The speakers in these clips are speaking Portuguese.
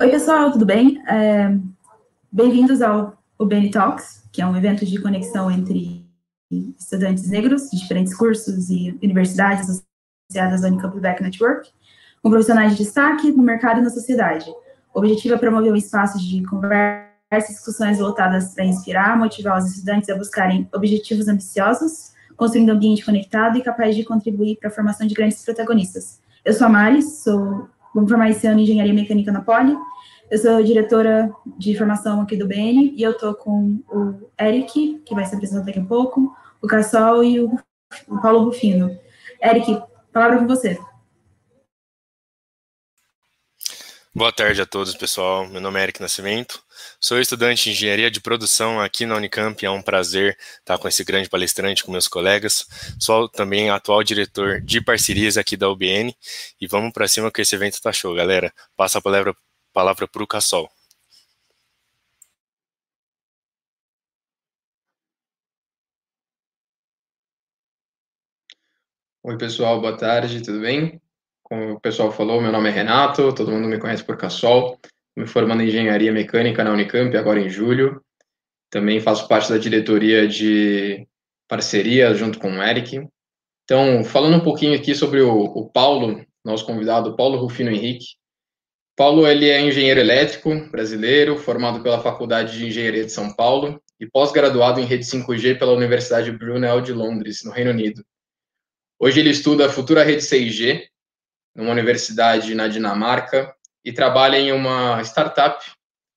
Oi, pessoal, tudo bem? É, Bem-vindos ao UBN Talks, que é um evento de conexão entre estudantes negros de diferentes cursos e universidades associadas ao Unicamp Back Network, com profissionais de destaque no mercado e na sociedade. O objetivo é promover um espaço de conversa e discussões voltadas para inspirar, motivar os estudantes a buscarem objetivos ambiciosos, construindo um ambiente conectado e capaz de contribuir para a formação de grandes protagonistas. Eu sou a Mari, sou, vou formar esse ano em Engenharia Mecânica na Poli, eu sou diretora de formação aqui do BN e eu tô com o Eric, que vai se apresentar daqui a pouco, o Cassol e o, o Paulo Rufino. Eric, palavra com você. Boa tarde a todos, pessoal. Meu nome é Eric Nascimento. Sou estudante de engenharia de produção aqui na Unicamp. É um prazer estar com esse grande palestrante, com meus colegas. Sou também atual diretor de parcerias aqui da UBN. E vamos para cima que esse evento tá show, galera. Passa a palavra palavra para o Cassol. Oi, pessoal, boa tarde, tudo bem? Como o pessoal falou, meu nome é Renato, todo mundo me conhece por Cassol, me formando em Engenharia Mecânica na Unicamp, agora em julho. Também faço parte da diretoria de parceria junto com o Eric. Então, falando um pouquinho aqui sobre o, o Paulo, nosso convidado, Paulo Rufino Henrique, Paulo ele é engenheiro elétrico brasileiro, formado pela Faculdade de Engenharia de São Paulo e pós-graduado em rede 5G pela Universidade Brunel de Londres, no Reino Unido. Hoje ele estuda a futura rede 6G numa universidade na Dinamarca e trabalha em uma startup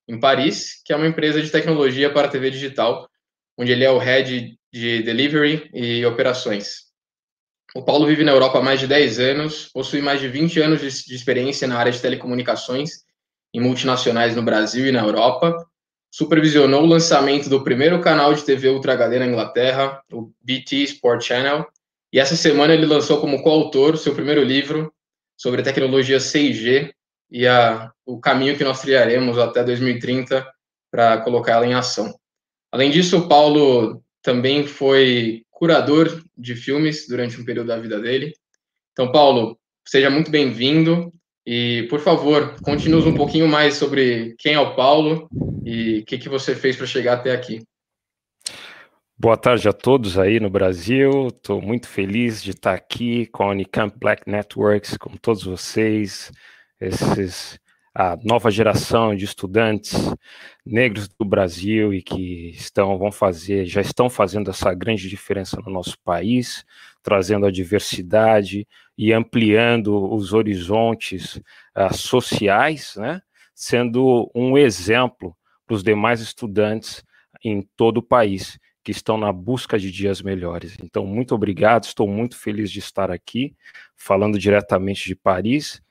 em Paris, que é uma empresa de tecnologia para TV digital, onde ele é o head de delivery e operações. O Paulo vive na Europa há mais de 10 anos, possui mais de 20 anos de, experiência na área de telecomunicações em multinacionais no Brasil e na Europa. Supervisionou o lançamento do primeiro canal de TV Ultra HD na Inglaterra, o BT Sport Channel, e essa semana ele lançou como coautor seu primeiro livro sobre a tecnologia 6G e a, o caminho que nós trilharemos até 2030 para colocá-la em ação. Além disso, o Paulo também foi curador de filmes durante um período da vida dele. Então, Paulo, seja muito bem-vindo e, por favor, conte-nos um pouquinho mais sobre quem é o Paulo e o que, que você fez para chegar até aqui. Boa tarde a todos aí no Brasil. Estou muito feliz de estar aqui com a Unicamp Black Networks, com todos vocês, esses a nova geração de estudantes negros do Brasil e que estão vão fazer, já estão fazendo essa grande diferença no nosso país, trazendo a diversidade e ampliando os horizontes uh, sociais, né? Sendo um exemplo para os demais estudantes em todo o país que estão na busca de dias melhores. Então, muito obrigado, estou muito feliz de estar aqui, falando diretamente de Paris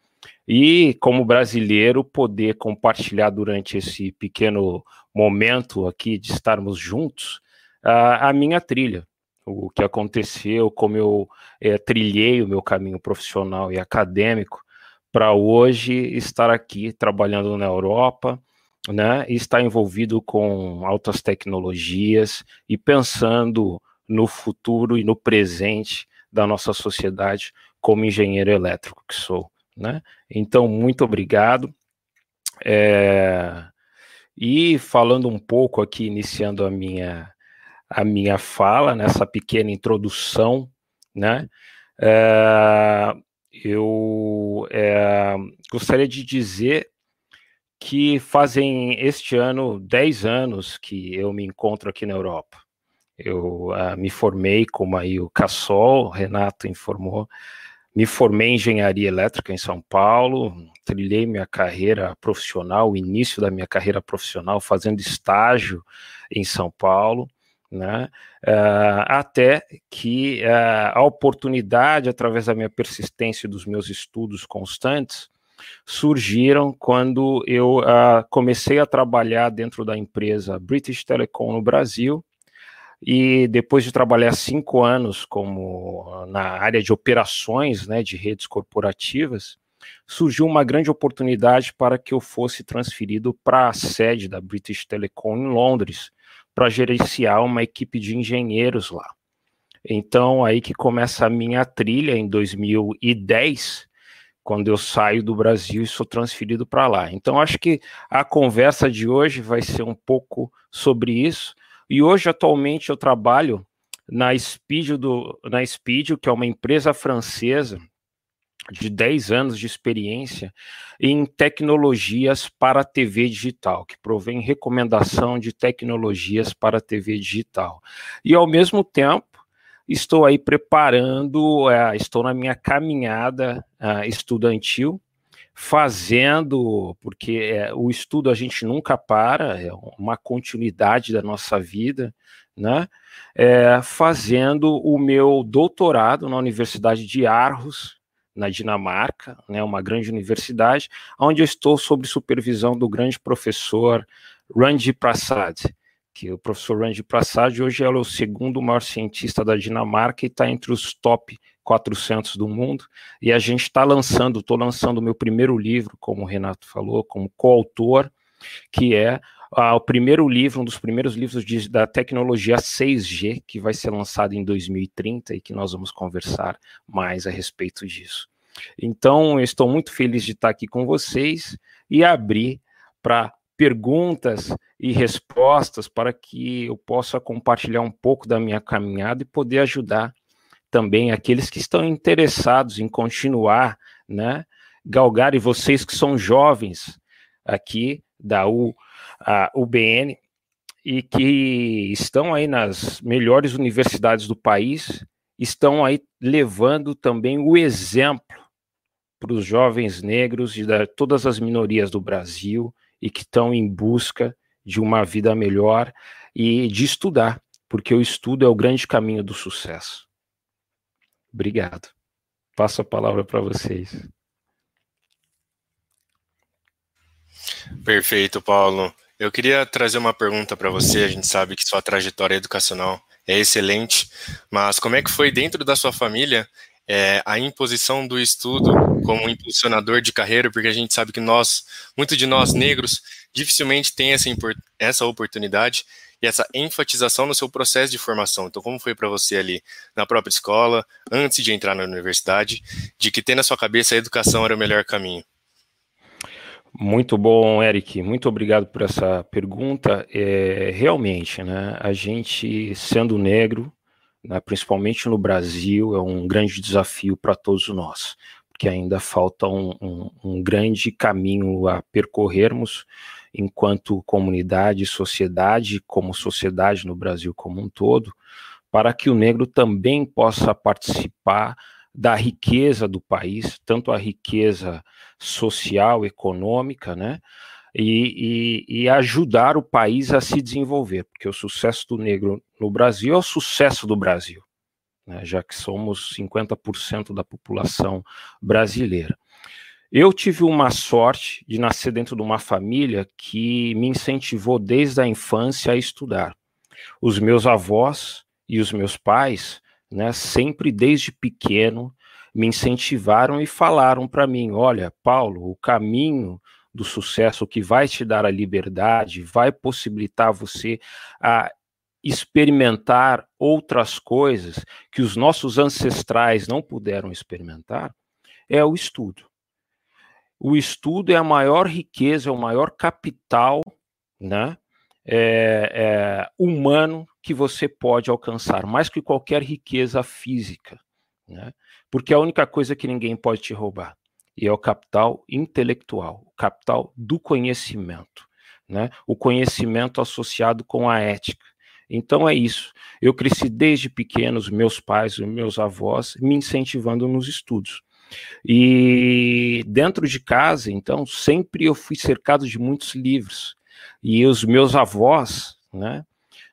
e, como brasileiro, poder compartilhar durante esse pequeno momento aqui de estarmos juntos a, a minha trilha, o que aconteceu, como eu é, trilhei o meu caminho profissional e acadêmico para hoje estar aqui trabalhando na Europa, né, e estar envolvido com altas tecnologias e pensando no futuro e no presente da nossa sociedade como engenheiro elétrico que sou. Né? Então, muito obrigado. É, e falando um pouco aqui, iniciando a minha, a minha fala, nessa pequena introdução, né? É, eu é, gostaria de dizer que fazem este ano 10 anos que eu me encontro aqui na Europa. Eu uh, me formei, como aí o Cassol, Renato informou, me formei em engenharia elétrica em São Paulo, trilhei minha carreira profissional, o início da minha carreira profissional fazendo estágio em São Paulo, né? Uh, até que uh, a oportunidade, através da minha persistência e dos meus estudos constantes, surgiram quando eu uh, comecei a trabalhar dentro da empresa British Telecom no Brasil, e depois de trabalhar cinco anos como na área de operações né, de redes corporativas, surgiu uma grande oportunidade para que eu fosse transferido para a sede da British Telecom em Londres, para gerenciar uma equipe de engenheiros lá. Então, aí que começa a minha trilha em 2010, quando eu saio do Brasil e sou transferido para lá. Então, acho que a conversa de hoje vai ser um pouco sobre isso. E hoje, atualmente, eu trabalho na Speed, do, na Speed, que é uma empresa francesa de 10 anos de experiência em tecnologias para TV digital, que provém recomendação de tecnologias para TV digital. E, ao mesmo tempo, estou aí preparando, uh, estou na minha caminhada uh, estudantil, fazendo, porque uh, o estudo a gente nunca para, é uma continuidade da nossa vida, né? É, fazendo o meu doutorado na Universidade de Aarhus, na Dinamarca, né, uma grande universidade, onde eu estou sob supervisão do grande professor Randy Prasad, que o professor Randy Prasad hoje é o segundo maior cientista da Dinamarca e está entre os top 400 do mundo, e a gente está lançando, estou lançando o meu primeiro livro, como o Renato falou, como coautor, que é ah, o primeiro livro, um dos primeiros livros de, da tecnologia 6G, que vai ser lançado em 2030 e que nós vamos conversar mais a respeito disso. Então, estou muito feliz de estar aqui com vocês e abrir para perguntas e respostas para que eu possa compartilhar um pouco da minha caminhada e poder ajudar também aqueles que estão interessados em continuar, né, galgar e vocês que são jovens aqui da U, UBN e que estão aí nas melhores universidades do país, estão aí levando também o exemplo para os jovens negros e de todas as minorias do Brasil e que estão em busca de uma vida melhor e de estudar, porque o estudo é o grande caminho do sucesso. Obrigado. Passo a palavra para vocês. Perfeito, Paulo. Eu queria trazer uma pergunta para você. A gente sabe que sua trajetória educacional é excelente, mas como é que foi dentro da sua família é, a imposição do estudo como impulsionador de carreira, porque a gente sabe que nós, muito de nós negros, dificilmente tem essa, essa oportunidade e essa enfatização no seu processo de formação. Então, como foi para você ali na própria escola, antes de entrar na universidade, de que ter na sua cabeça a educação era o melhor caminho? Muito bom, Eric. Muito obrigado por essa pergunta. É, realmente, né, a gente, sendo negro, né, principalmente no Brasil, é um grande desafio para todos nós, porque ainda falta um, um, um grande caminho a percorrermos enquanto comunidade, sociedade, como sociedade no Brasil como um todo, para que o negro também possa participar da riqueza do país, tanto a riqueza social, econômica, né, e, e, e, ajudar o país a se desenvolver, porque o sucesso do negro no Brasil é o sucesso do Brasil, né, já que somos 50% da população brasileira. Eu tive uma sorte de nascer dentro de uma família que me incentivou desde a infância a estudar. Os meus avós e os meus pais, né, sempre desde pequeno, me incentivaram e falaram para mim: olha, Paulo, o caminho do sucesso que vai te dar a liberdade, vai possibilitar você a experimentar outras coisas que os nossos ancestrais não puderam experimentar, é o estudo. O estudo é a maior riqueza, é o maior capital né, é, é, humano que você pode alcançar, mais que qualquer riqueza física. Né, porque é a única coisa que ninguém pode te roubar e é o capital intelectual, capital do conhecimento, né? O conhecimento associado com a ética. Então é isso. Eu cresci desde pequeno, os meus pais, os meus avós me incentivando nos estudos. E dentro de casa, então, sempre eu fui cercado de muitos livros. E os meus avós, né,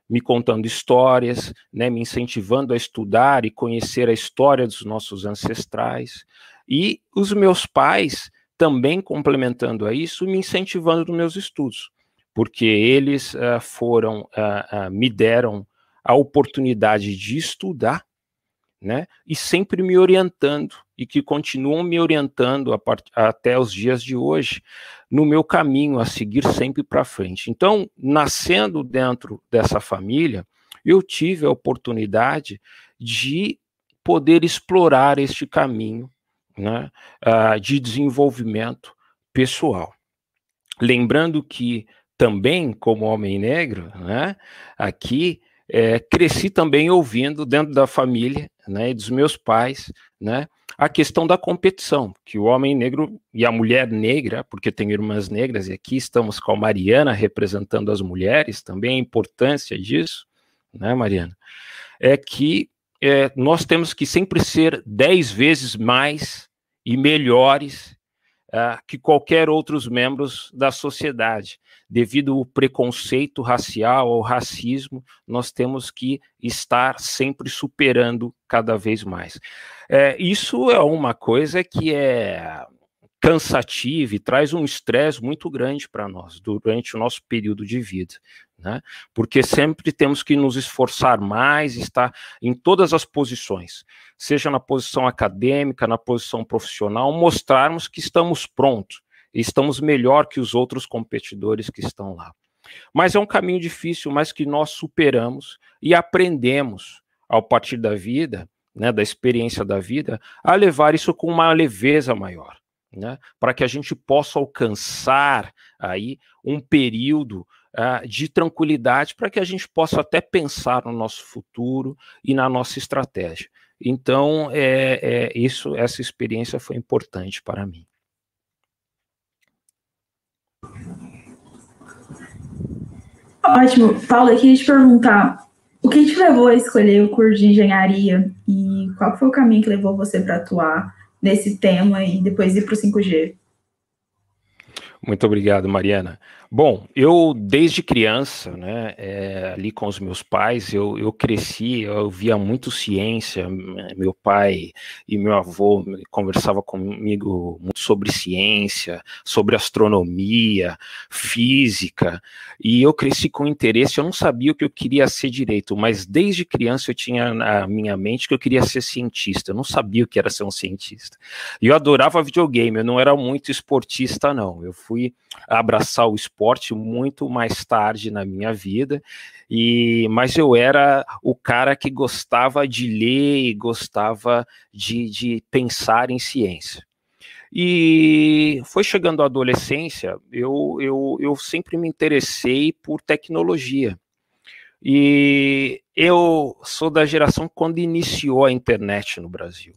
me contando histórias, né, me incentivando a estudar e conhecer a história dos nossos ancestrais. E os meus pais também complementando a isso, me incentivando nos meus estudos, porque eles uh, foram, uh, uh, me deram a oportunidade de estudar, né, e sempre me orientando, e que continuam me orientando até os dias de hoje, no meu caminho a seguir sempre para frente. Então, nascendo dentro dessa família, eu tive a oportunidade de poder explorar este caminho né, uh, de desenvolvimento pessoal. Lembrando que também, como homem negro, né, aqui é, cresci também ouvindo dentro da família né, dos meus pais né, a questão da competição, que o homem negro e a mulher negra, porque tenho irmãs negras, e aqui estamos com a Mariana representando as mulheres, também a importância disso, né, Mariana, é que é, nós temos que sempre ser dez vezes mais e melhores uh, que qualquer outros membros da sociedade. Devido ao preconceito racial, ao racismo, nós temos que estar sempre superando cada vez mais. É, isso é uma coisa que é cansativa e traz um estresse muito grande para nós durante o nosso período de vida né? Porque sempre temos que nos esforçar mais, estar em todas as posições, seja na posição acadêmica, na posição profissional, mostrarmos que estamos prontos, estamos melhor que os outros competidores que estão lá. Mas é um caminho difícil, mas que nós superamos e aprendemos ao partir da vida, né, da experiência da vida, a levar isso com uma leveza maior. Né, para que a gente possa alcançar aí um período uh, de tranquilidade para que a gente possa até pensar no nosso futuro e na nossa estratégia. Então, é, é, isso, essa experiência foi importante para mim. Ótimo. Paulo, eu queria te perguntar, o que te levou a escolher o curso de engenharia e qual foi o caminho que levou você para atuar nesse tema e depois ir para o 5G? Muito obrigado, Mariana. Bom, eu desde criança, né, é, ali com os meus pais, eu, eu cresci, eu via muito ciência. Meu pai e meu avô conversavam comigo muito sobre ciência, sobre astronomia, física, e eu cresci com interesse. Eu não sabia o que eu queria ser direito, mas desde criança eu tinha na minha mente que eu queria ser cientista. Eu não sabia o que era ser um cientista. E eu adorava videogame. Eu não era muito esportista, não. Eu fui abraçar o esporte muito mais tarde na minha vida, e mas eu era o cara que gostava de ler e gostava de, de pensar em ciência. E foi chegando a adolescência, eu, eu, eu sempre me interessei por tecnologia. E eu sou da geração quando iniciou a internet no Brasil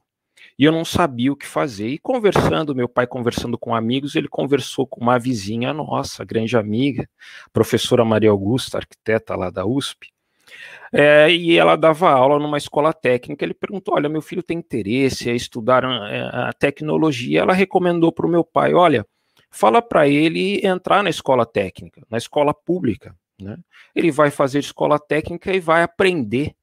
e eu não sabia o que fazer. E conversando, meu pai conversando com amigos, ele conversou com uma vizinha nossa, grande amiga, professora Maria Augusta, arquiteta lá da USP, é, e ela dava aula numa escola técnica. Ele perguntou: Olha, meu filho tem interesse em estudar é, a tecnologia. Ela recomendou para o meu pai: Olha, fala para ele entrar na escola técnica, na escola pública. Né? Ele vai fazer escola técnica e vai aprender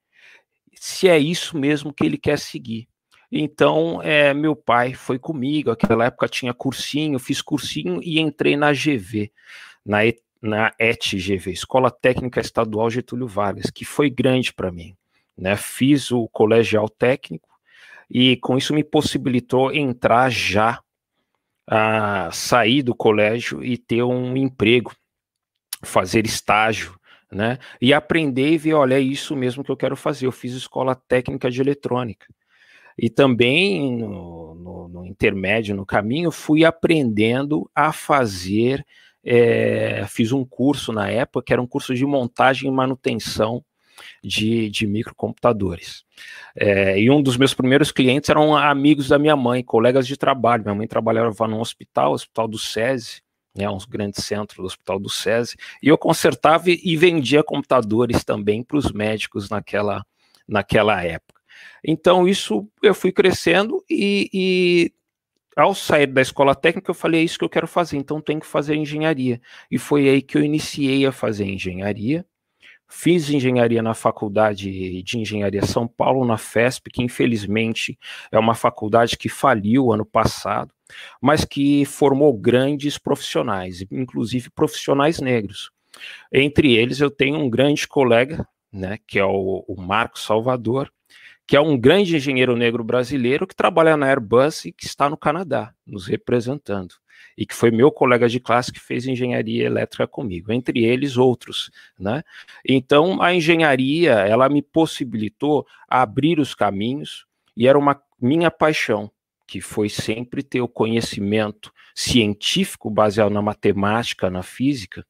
se é isso mesmo que ele quer seguir. Então, é, meu pai foi comigo, naquela época tinha cursinho, fiz cursinho e entrei na GV, na, na ETGV, Escola Técnica Estadual Getúlio Vargas, que foi grande para mim. Né? Fiz o colegial técnico e com isso me possibilitou entrar já, a sair do colégio e ter um emprego, fazer estágio, né? E aprender e ver, olha, é isso mesmo que eu quero fazer. Eu fiz escola técnica de eletrônica. E também no, no, no intermédio, no caminho, fui aprendendo a fazer. É, fiz um curso na época que era um curso de montagem e manutenção de, de microcomputadores. É, e um dos meus primeiros clientes eram amigos da minha mãe, colegas de trabalho. Minha mãe trabalhava num hospital, hospital do SESI, né, uns grandes centros do hospital do SESI, e eu consertava e vendia computadores também para os médicos naquela, naquela época. Então, isso eu fui crescendo e, e ao sair da escola técnica, eu falei: é isso que eu quero fazer, então tenho que fazer engenharia. E foi aí que eu iniciei a fazer engenharia. Fiz engenharia na Faculdade de Engenharia São Paulo, na FESP, que infelizmente é uma faculdade que faliu ano passado, mas que formou grandes profissionais, inclusive profissionais negros. Entre eles, eu tenho um grande colega, né, que é o, o Marcos Salvador, que é um grande engenheiro negro brasileiro que trabalha na Airbus e que está no Canadá, nos representando. E que foi meu colega de classe que fez engenharia elétrica comigo, entre eles outros, né? Então, a engenharia, ela me possibilitou abrir os caminhos e era uma minha paixão, que foi sempre ter o conhecimento científico baseado na matemática, na física,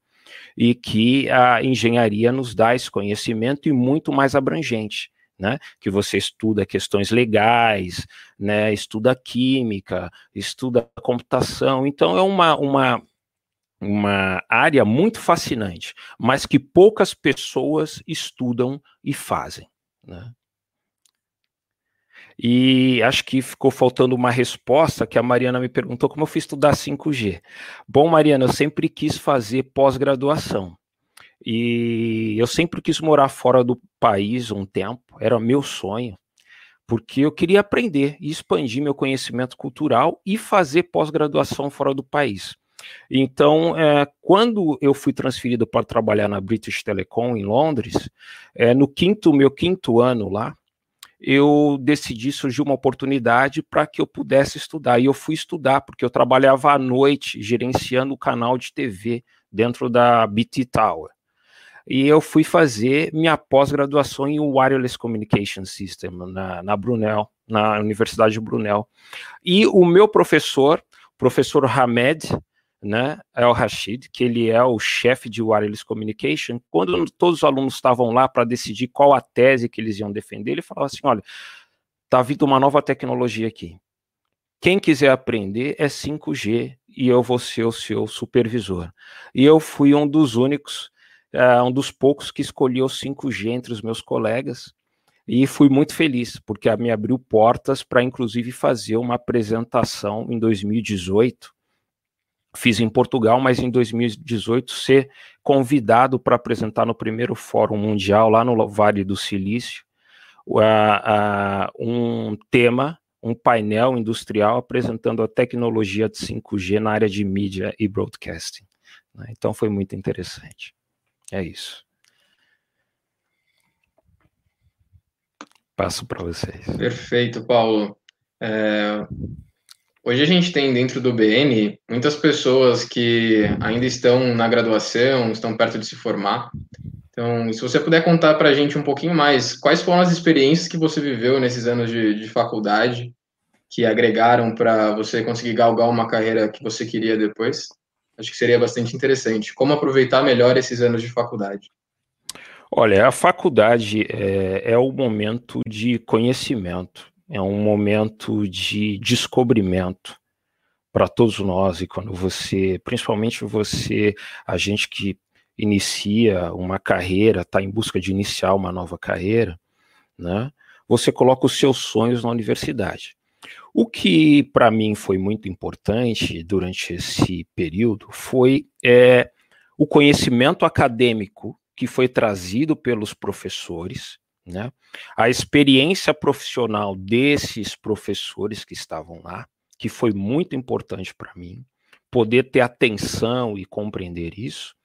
e que a engenharia nos dá esse conhecimento e muito mais abrangente. Né, que você estuda questões legais, né, estuda química, estuda computação, então é uma, uma, uma área muito fascinante, mas que poucas pessoas estudam e fazem. Né? E acho que ficou faltando uma resposta que a Mariana me perguntou como eu fui estudar 5G. Bom, Mariana, eu sempre quis fazer pós-graduação. E eu sempre quis morar fora do país um tempo, era meu sonho, porque eu queria aprender e expandir meu conhecimento cultural e fazer pós-graduação fora do país. Então, é, quando eu fui transferido para trabalhar na British Telecom em Londres, é, no quinto meu quinto ano lá, eu decidi surgiu uma oportunidade para que eu pudesse estudar. E eu fui estudar, porque eu trabalhava à noite gerenciando o canal de TV dentro da BT Tower. E eu fui fazer minha pós-graduação em Wireless Communication System na, na Brunel, na Universidade de Brunel. E o meu professor, professor Hamed, né, El Rashid, que ele é o chefe de Wireless Communication, quando todos os alunos estavam lá para decidir qual a tese que eles iam defender, ele falava assim: olha, está vindo uma nova tecnologia aqui. Quem quiser aprender é 5G e eu vou ser o seu supervisor. E eu fui um dos únicos, uh, um dos poucos que escolheu 5G entre os meus colegas. E fui muito feliz, porque me abriu portas para, inclusive, fazer uma apresentação em 2018 Fiz em Portugal, mas em 2018 ser convidado para apresentar no primeiro Fórum Mundial, lá no Vale do Silício, uh, uh, um tema, um painel industrial apresentando a tecnologia de 5G na área de mídia e broadcasting. Né? Então foi muito interessante. É isso. Passo para vocês. Perfeito, Paulo. É, Hoje a gente tem dentro do BN muitas pessoas que ainda estão na graduação, estão perto de se formar. Então, se você puder contar para a gente um pouquinho mais, quais foram as experiências que você viveu nesses anos de, de faculdade que agregaram para você conseguir galgar uma carreira que você queria depois? Acho que seria bastante interessante. Como aproveitar melhor esses anos de faculdade? Olha, a faculdade é, é o momento de conhecimento é um momento de descobrimento para todos nós e quando você, principalmente você, a gente que inicia uma carreira, está em busca de iniciar uma nova carreira, né? Você coloca os seus sonhos na universidade. O que para mim foi muito importante durante esse período foi é, o conhecimento acadêmico que foi trazido pelos professores, né? A experiência profissional desses professores que estavam lá, que foi muito importante para mim, poder ter atenção e compreender isso,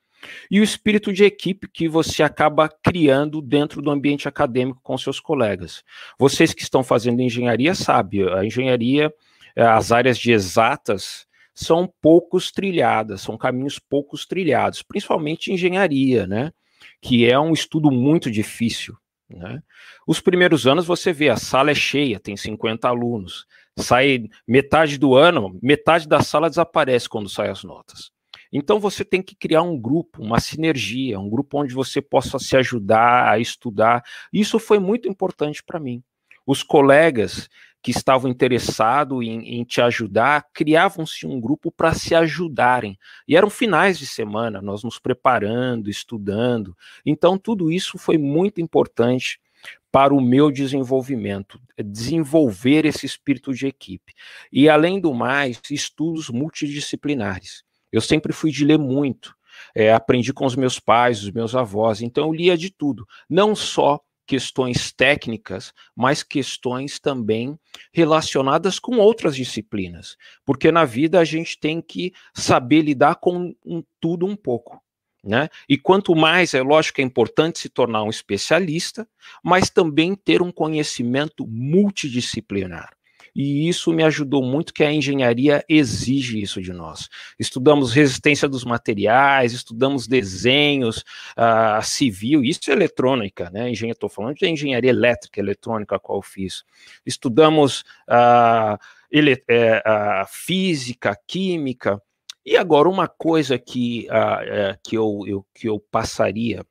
e o espírito de equipe que você acaba criando dentro do ambiente acadêmico com seus colegas. Vocês que estão fazendo engenharia sabem, a engenharia, eh, as áreas de exatas são poucos trilhadas, são caminhos poucos trilhados, principalmente engenharia, né? Que é um estudo muito difícil. Né? Os primeiros anos você vê, a sala é cheia, tem 50 alunos. Sai metade do ano, metade da sala desaparece quando saem as notas. Então você tem que criar um grupo, uma sinergia, um grupo onde você possa se ajudar a estudar. Isso foi muito importante para mim. Os colegas que estavam interessados em, em te ajudar criavam-se um grupo para se ajudarem. E eram finais de semana, nós nos preparando, estudando. Então, tudo isso foi muito importante para o meu desenvolvimento, desenvolver esse espírito de equipe. E, além do mais, estudos multidisciplinares. Eu sempre fui de ler muito. É, aprendi com os meus pais, os meus avós, então eu lia de tudo, não só questões técnicas, mas questões também relacionadas com outras disciplinas, porque na vida a gente tem que saber lidar com um, tudo um pouco. Né? E quanto mais, é lógico que é importante se tornar um especialista, mas também ter um conhecimento multidisciplinar. E isso me ajudou muito, que a engenharia exige isso de nós. Estudamos resistência dos materiais, estudamos desenhos, uh, civil, isso é eletrônica, né? Estou falando de engenharia elétrica, eletrônica, a qual fiz. Estudamos uh, ele, é, física, química. E agora, uma coisa que, a, é, que, eu, eu, que eu passaria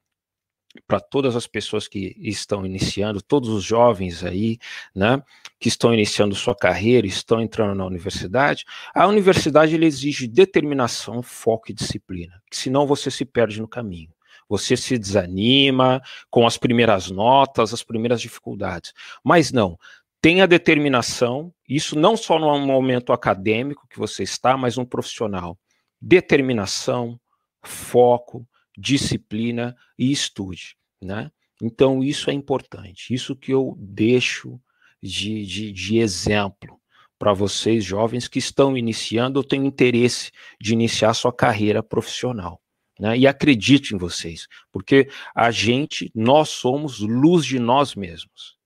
para todas as pessoas que estão iniciando, todos os jovens aí, né, que estão iniciando sua carreira, estão entrando na universidade, a universidade ele exige determinação, foco e disciplina, senão você se perde no caminho. Você se desanima com as primeiras notas, as primeiras dificuldades. Mas não, tenha determinação, isso não só no momento acadêmico que você está, mas um profissional. Determinação, foco, disciplina e estude, né? Então isso é importante, isso que eu deixo de, de, de exemplo para vocês jovens que estão iniciando ou têm interesse de iniciar sua carreira profissional. Né? E acredite em vocês, porque a gente, nós somos luz de nós mesmos.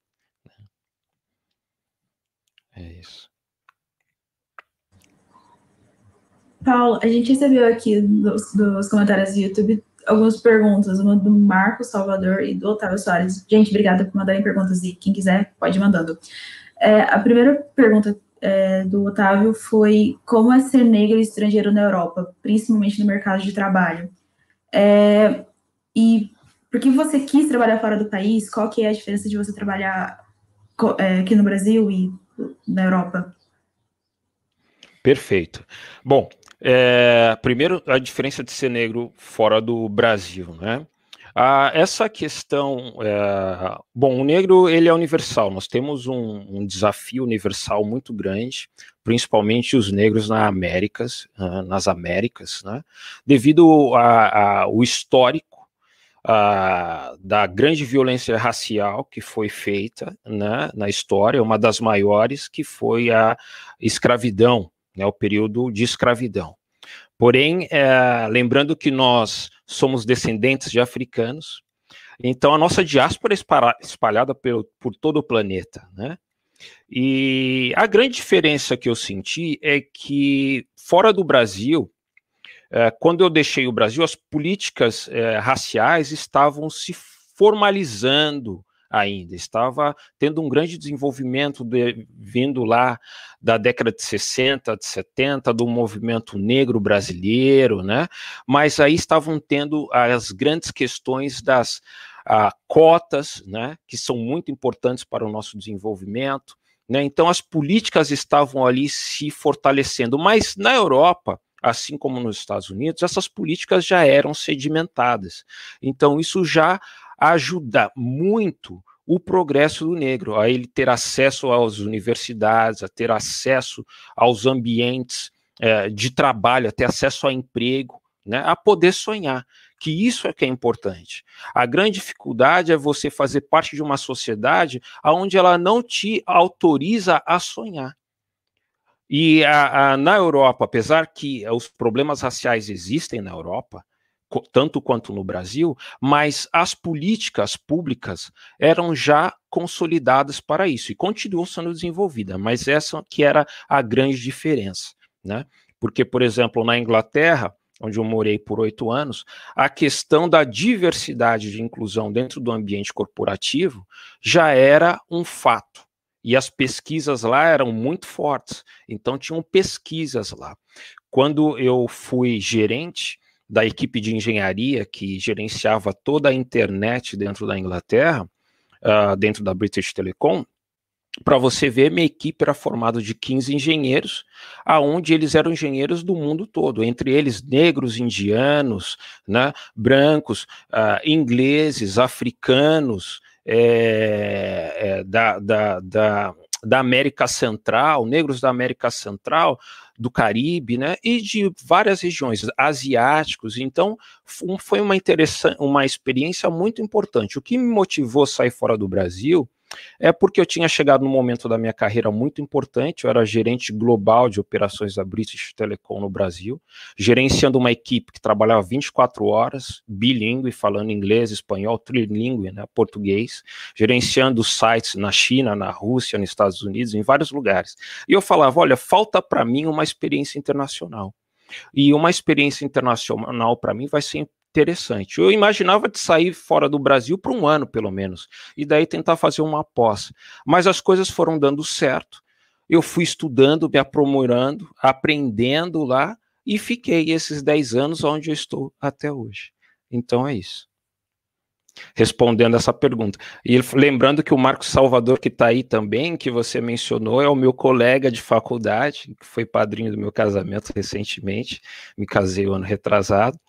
É isso. Paulo, a gente recebeu aqui dos, dos comentários do YouTube algumas perguntas, uma do Marco Salvador e do Otávio Soares. Gente, obrigada por mandarem perguntas e quem quiser pode ir mandando. É, a primeira pergunta é, do Otávio foi como é ser negro e estrangeiro na Europa, principalmente no mercado de trabalho. É, e por que você quis trabalhar fora do país? Qual que é a diferença de você trabalhar é, aqui no Brasil e na Europa? Perfeito. Bom, é, primeiro, a diferença de ser negro fora do Brasil, né? Ah, essa questão, é, bom, o negro ele é universal. Nós temos um, um desafio universal muito grande, principalmente os negros na Américas, uh, nas Américas, né? Devido ao histórico uh, da grande violência racial que foi feita né, na história, uma das maiores, que foi a escravidão né, o período de escravidão. Porém, é, lembrando que nós somos descendentes de africanos, então a nossa diáspora é espalhada por, por todo o planeta, né? E a grande diferença que eu senti é que fora do Brasil, é, quando eu deixei o Brasil, as políticas é, raciais estavam se formalizando ainda. Estava tendo um grande desenvolvimento de, vindo lá da década de 60, de 70, do movimento negro brasileiro, né? Mas aí estavam tendo as grandes questões das ah, cotas, né? Que são muito importantes para o nosso desenvolvimento. Né? Então, as políticas estavam ali se fortalecendo, mas na Europa, assim como nos Estados Unidos, essas políticas já eram sedimentadas. Então, isso já ajuda muito o progresso do negro, a ele ter acesso às universidades, a ter acesso aos ambientes é, de trabalho, a ter acesso a emprego, né, a poder sonhar, que isso é que é importante. A grande dificuldade é você fazer parte de uma sociedade onde ela não te autoriza a sonhar. E a, a, na Europa, apesar que os problemas raciais existem na Europa, tanto quanto no Brasil, mas as políticas públicas eram já consolidadas para isso e continuam sendo desenvolvidas, mas essa que era a grande diferença, né? Porque, por exemplo, na Inglaterra, onde eu morei por oito anos, a questão da diversidade de inclusão dentro do ambiente corporativo já era um fato. E as pesquisas lá eram muito fortes. Então, tinham pesquisas lá. Quando eu fui gerente, da equipe de engenharia que gerenciava toda a internet dentro da Inglaterra, uh, dentro da British Telecom, para você ver, minha equipe era formada de 15 engenheiros, aonde eles eram engenheiros do mundo todo, entre eles negros, indianos, né, brancos, uh, ingleses, africanos, é, é, da, da, da, da América Central, negros da América Central, do Caribe, né, e de várias regiões asiáticos. Então, foi uma uma experiência muito importante. O que me motivou a sair fora do Brasil é porque eu tinha chegado num momento da minha carreira muito importante, eu era gerente global de operações da British Telecom no Brasil, gerenciando uma equipe que trabalhava 24 horas, bilíngue, falando inglês, espanhol, trilingue, né, português, gerenciando sites na China, na Rússia, nos Estados Unidos, em vários lugares. E eu falava, olha, falta para mim uma experiência internacional. E uma experiência internacional para mim vai ser interessante. Eu imaginava de sair fora do Brasil por um ano, pelo menos, e daí tentar fazer uma pós. Mas as coisas foram dando certo. eu fui estudando, me aprimorando, aprendendo lá e fiquei esses 10 anos onde eu estou até hoje. Então é isso. Respondendo essa pergunta. E lembrando que o Marcos Salvador, que está aí também, que você mencionou, é o meu colega de faculdade, que foi padrinho do meu casamento recentemente, me casei o ano retrasado,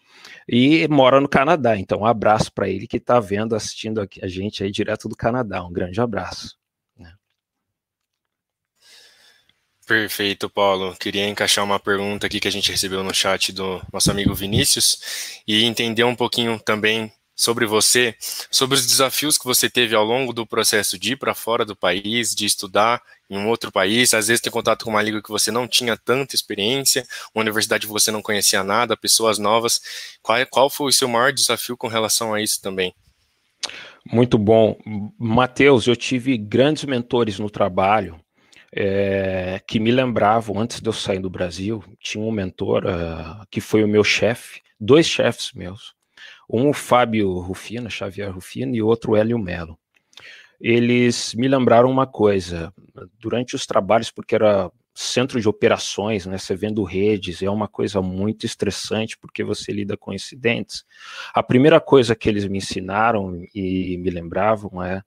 e mora no Canadá. Então, um abraço para ele que está vendo, assistindo a gente aí direto do Canadá. Um grande abraço. Perfeito, Paulo. Queria encaixar uma pergunta aqui que a gente recebeu no chat do nosso amigo Vinícius e entender um pouquinho também sobre você, sobre os desafios que você teve ao longo do processo de ir para fora do país, de estudar em um outro país, às vezes ter contato com uma língua que você não tinha tanta experiência, uma universidade que você não conhecia nada, pessoas novas. Qual, qual foi o seu maior desafio com relação a isso também? Muito bom. Matheus, eu tive grandes mentores no trabalho é, que me lembravam, antes de eu sair do Brasil, tinha um mentor uh, que foi o meu chefe, dois chefes meus, um o Fábio Rufino, Xavier Rufino, e outro Hélio Melo. Eles me lembraram uma coisa, durante os trabalhos, porque era centro de operações, né, você vendo redes, é uma coisa muito estressante porque você lida com incidentes. A primeira coisa que eles me ensinaram e me lembravam é,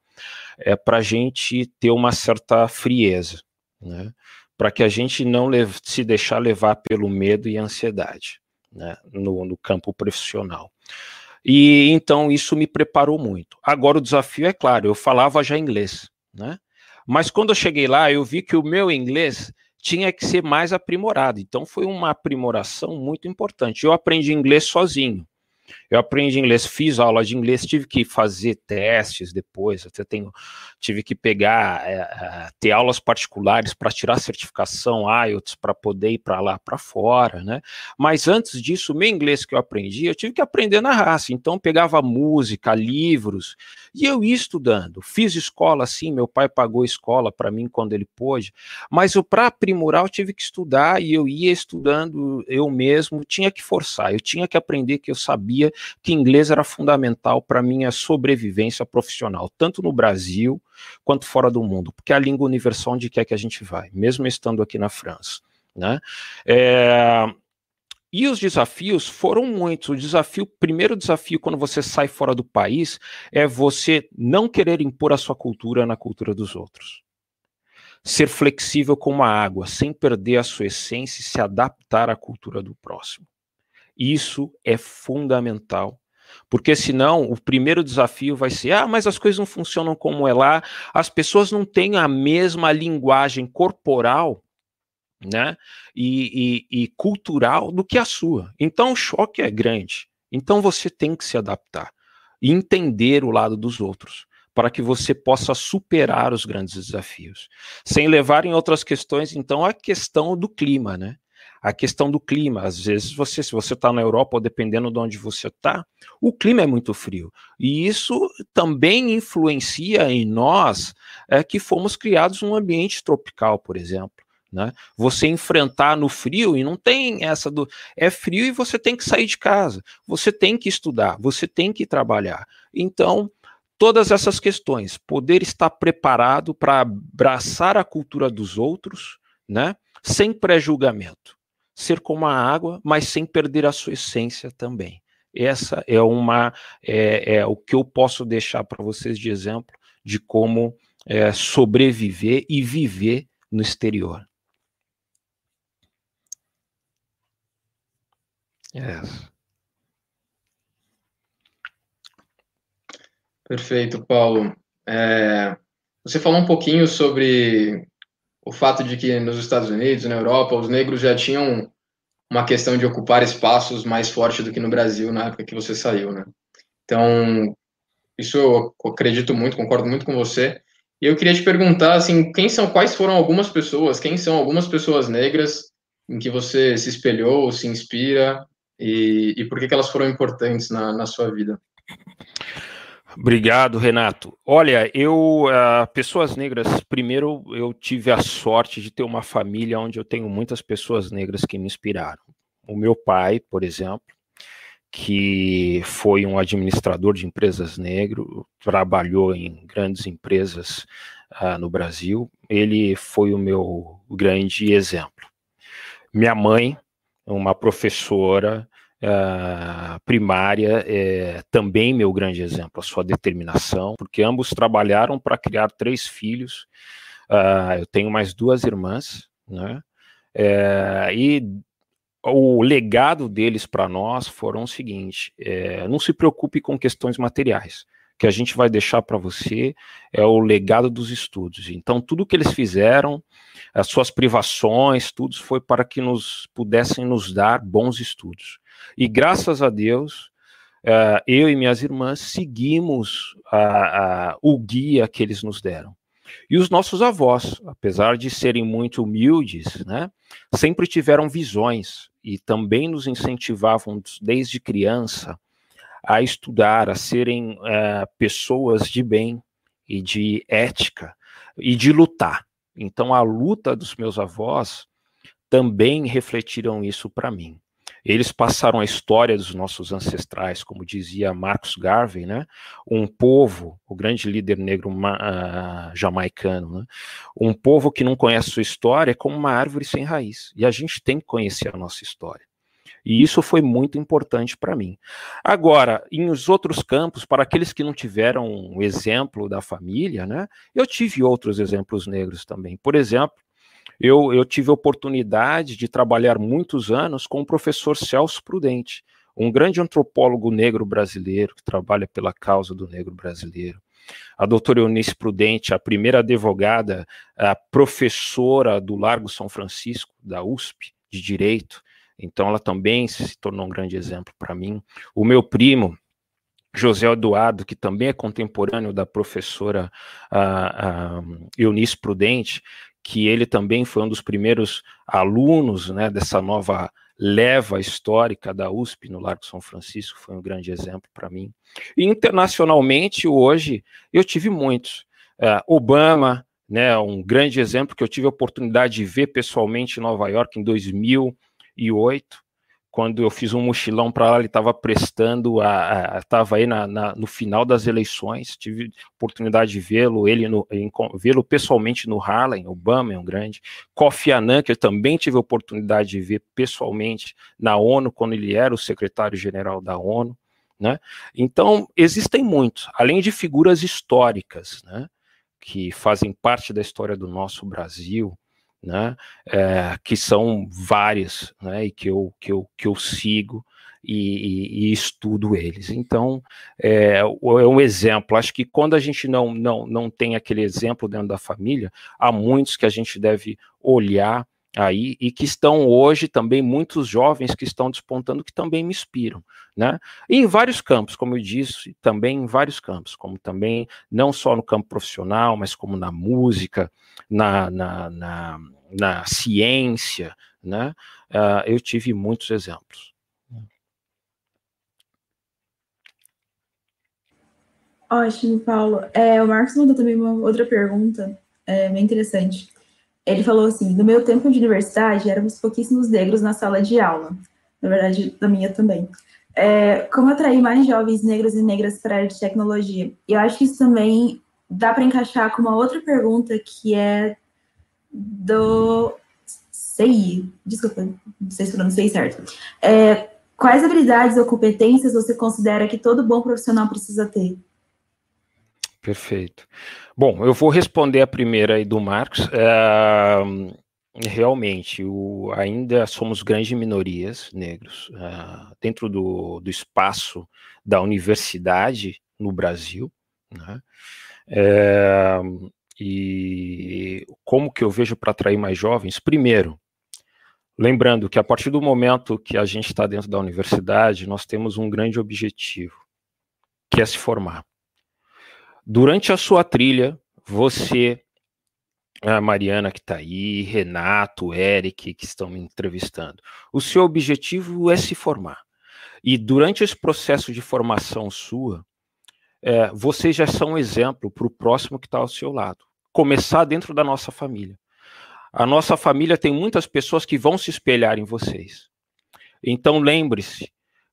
é para a gente ter uma certa frieza né, para que a gente não se deixar levar pelo medo e ansiedade né, no, no campo profissional. E então isso me preparou muito. Agora o desafio é claro, eu falava já inglês, né? Mas quando eu cheguei lá, eu vi que o meu inglês tinha que ser mais aprimorado. Então foi uma aprimoração muito importante. Eu aprendi inglês sozinho. Eu aprendi inglês, fiz aula de inglês, tive que fazer testes depois, até tenho, tive que pegar, é, ter aulas particulares para tirar certificação IELTS para poder ir para lá para fora, né? Mas antes disso, o meu inglês que eu aprendi, eu tive que aprender na raça. Então, pegava música, livros, e eu ia estudando. Fiz escola, sim, meu pai pagou escola para mim quando ele pôde, mas para aprimorar, eu tive que estudar e eu ia estudando eu mesmo, tinha que forçar, eu tinha que aprender que eu sabia que inglês era fundamental para minha sobrevivência profissional, tanto no Brasil quanto fora do mundo, porque é a língua universal onde quer que a gente vai, mesmo estando aqui na França. Né? É, e os desafios foram muitos. O desafio, primeiro desafio quando você sai fora do país é você não querer impor a sua cultura na cultura dos outros. Ser flexível como a água, sem perder a sua essência e se adaptar à cultura do próximo. Isso é fundamental. Porque senão o primeiro desafio vai ser: ah, mas as coisas não funcionam como é lá, as pessoas não têm a mesma linguagem corporal né, e, e, e cultural do que a sua. Então o choque é grande. Então você tem que se adaptar e entender o lado dos outros para que você possa superar os grandes desafios. Sem levar em outras questões, então, a questão do clima, né? A questão do clima. Às vezes, você, se você está na Europa, ou dependendo de onde você está, o clima é muito frio. E isso também influencia em nós é, que fomos criados num ambiente tropical, por exemplo. Né? Você enfrentar no frio e não tem essa do é frio e você tem que sair de casa, você tem que estudar, você tem que trabalhar. Então, todas essas questões, poder estar preparado para abraçar a cultura dos outros, né? Sem pré-julgamento ser como a água, mas sem perder a sua essência também. Essa é uma é, é o que eu posso deixar para vocês de exemplo de como é, sobreviver e viver no exterior. Yes. Perfeito, Paulo. É, você falou um pouquinho sobre o fato de que nos Estados Unidos, na Europa, os negros já tinham uma questão de ocupar espaços mais forte do que no Brasil na época que você saiu, né? Então, isso eu acredito muito, concordo muito com você. E eu queria te perguntar, assim, quem são, quais foram algumas pessoas, quem são algumas pessoas negras em que você se espelhou, se inspira e, e por que, que elas foram importantes na, na sua vida? Obrigado, Renato. Olha, eu, uh, pessoas negras, primeiro eu tive a sorte de ter uma família onde eu tenho muitas pessoas negras que me inspiraram. O meu pai, por exemplo, que foi um administrador de empresas negro, trabalhou em grandes empresas uh, no Brasil, ele foi o meu grande exemplo. Minha mãe, uma professora uh, primária, é também meu grande exemplo, a sua determinação, porque ambos trabalharam para criar três filhos. Uh, eu tenho mais duas irmãs, né? É, e o legado deles para nós foram o seguinte: é, não se preocupe com questões materiais. O que a gente vai deixar para você é o legado dos estudos. Então, tudo que eles fizeram, as suas privações, tudo foi para que nos pudessem nos dar bons estudos. E graças a Deus, é, eu e minhas irmãs seguimos o guia que eles nos deram. E os nossos avós, apesar de serem muito humildes, né, sempre tiveram visões e também nos incentivavam desde criança a estudar, a serem uh, pessoas de bem e de ética e de lutar. Então, a luta dos meus avós também refletiram isso para mim. Eles passaram a história dos nossos ancestrais, como dizia Marcus Garvey, né? Um povo, o grande líder negro uh, jamaicano, né? Um povo que não conhece sua história é como uma árvore sem raiz. E a gente tem que conhecer a nossa história. E isso foi muito importante para mim. Agora, em os outros campos, para aqueles que não tiveram um exemplo da família, né? Eu tive outros exemplos negros também. Por exemplo, eu, eu tive a oportunidade de trabalhar muitos anos com o professor Celso Prudente, um grande antropólogo negro brasileiro que trabalha pela causa do negro brasileiro. A doutora Eunice Prudente, a primeira advogada, a professora do Largo São Francisco, da USP, de Direito. Então, ela também se tornou um grande exemplo para mim. O meu primo, José Eduardo, que também é contemporâneo da professora uh, uh, Eunice Prudente, que ele também foi um dos primeiros alunos né, dessa nova leva histórica da USP no Largo São Francisco, foi um grande exemplo para mim. E internacionalmente, hoje, eu tive muitos. Uh, Obama, né, um grande exemplo que eu tive a oportunidade de ver pessoalmente em Nova York em 2008, quando eu fiz um mochilão para lá, ele estava prestando, estava aí na, na, no final das eleições, tive oportunidade de vê-lo, ele vê-lo pessoalmente no Harlem, Obama é um grande, Kofi Annan, que eu também tive oportunidade de ver pessoalmente na ONU, quando ele era o secretário-geral da ONU, né? Então, existem muitos, além de figuras históricas, né, que fazem parte da história do nosso Brasil, né, é, que são várias, né, e que eu, que eu, que eu sigo e, e, e estudo eles. Então, é, é, um exemplo. Acho que quando a gente não, não, não tem aquele exemplo dentro da família, há muitos que a gente deve olhar aí e que estão hoje também muitos jovens que estão despontando que também me inspiram, né? E em vários campos, como eu disse, também em vários campos, como também não só no campo profissional, mas como na música, na, na, na, na ciência, né? Uh, eu tive muitos exemplos. Ótimo, Paulo. É, o Marcos mandou também uma outra pergunta, é, bem interessante. Ele falou assim: no meu tempo de universidade, éramos pouquíssimos negros na sala de aula. Na verdade, da minha também. É, como atrair mais jovens negros e negras para a área de tecnologia? Eu acho que isso também dá para encaixar com uma outra pergunta que é do CI. Desculpa, não sei se sei certo. É, quais habilidades ou competências você considera que todo bom profissional precisa ter? Perfeito. Bom, eu vou responder a primeira aí do Marcos. É, realmente, o, ainda somos grandes minorias negros é, dentro do, do espaço da universidade no Brasil. Né? É, e como que eu vejo para atrair mais jovens? Primeiro, lembrando que a partir do momento que a gente está dentro da universidade, nós temos um grande objetivo, que é se formar. Durante a sua trilha, você, a Mariana que está aí, Renato, Eric, que estão me entrevistando, o seu objetivo é se formar. E durante esse processo de formação sua, é, vocês já são um exemplo para o próximo que está ao seu lado. Começar dentro da nossa família. A nossa família tem muitas pessoas que vão se espelhar em vocês. Então lembre-se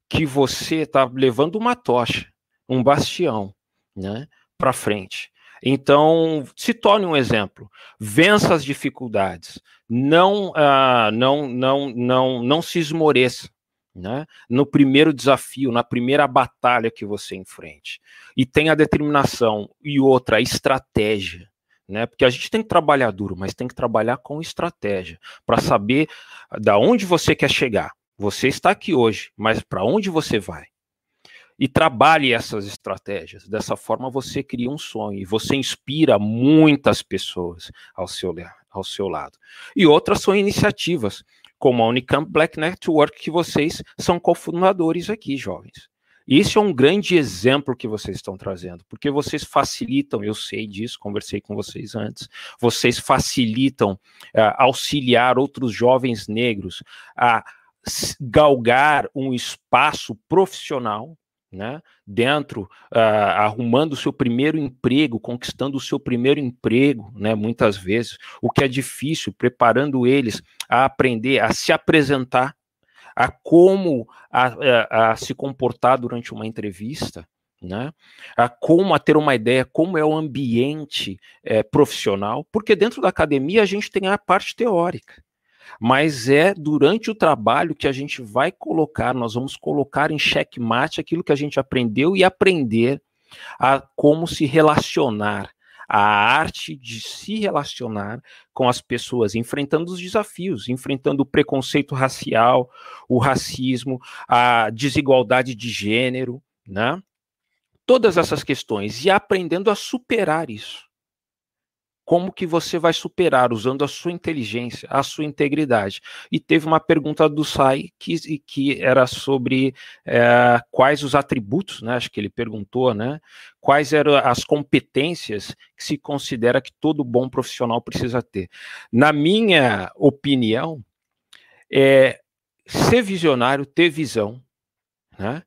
que você está levando uma tocha, um bastião, né? Para frente. Então, se torne um exemplo. Vença as dificuldades. Não, uh, não, não, não, não se esmoreça. Né? No primeiro desafio, na primeira batalha que você enfrente. E tenha determinação. E outra, estratégia. Né? Porque a gente tem que trabalhar duro, mas tem que trabalhar com estratégia para saber da onde você quer chegar. Você está aqui hoje, mas para onde você vai? E trabalhe essas estratégias. Dessa forma, você cria um sonho e você inspira muitas pessoas ao seu, ao seu lado. E outras são iniciativas, como a Unicamp Black Network, que vocês são cofundadores aqui, jovens. Isso é um grande exemplo que vocês estão trazendo, porque vocês facilitam, eu sei disso, conversei com vocês antes, vocês facilitam uh, auxiliar outros jovens negros a galgar um espaço profissional, né, dentro, uh, arrumando o seu primeiro emprego, conquistando o seu primeiro emprego, né, muitas vezes, o que é difícil, preparando eles a aprender a se apresentar a como a, a, a se comportar durante uma entrevista, né? A como a ter uma ideia como é o ambiente é, profissional, porque dentro da academia a gente tem a parte teórica, mas é durante o trabalho que a gente vai colocar, nós vamos colocar em xeque-mate aquilo que a gente aprendeu e aprender a como se relacionar, a arte de se relacionar com as pessoas, enfrentando os desafios, enfrentando o preconceito racial, o racismo, a desigualdade de gênero, né? Todas essas questões e aprendendo a superar isso como que você vai superar usando a sua inteligência, a sua integridade. E teve uma pergunta do Sai que, que era sobre é, quais os atributos, né? Acho que ele perguntou, né? Quais eram as competências que se considera que todo bom profissional precisa ter. Na minha opinião, é ser visionário, ter visão, né?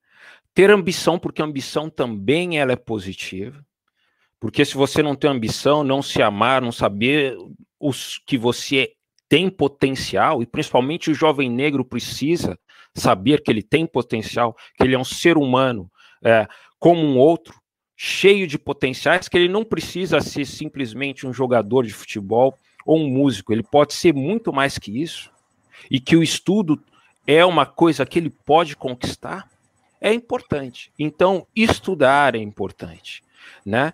Ter ambição, porque a ambição também ela é positiva porque se você não tem ambição, não se amar, não saber os que você tem potencial, e principalmente o jovem negro precisa saber que ele tem potencial, que ele é um ser humano é, como um outro, cheio de potenciais, que ele não precisa ser simplesmente um jogador de futebol ou um músico, ele pode ser muito mais que isso, e que o estudo é uma coisa que ele pode conquistar, é importante. Então, estudar é importante, né?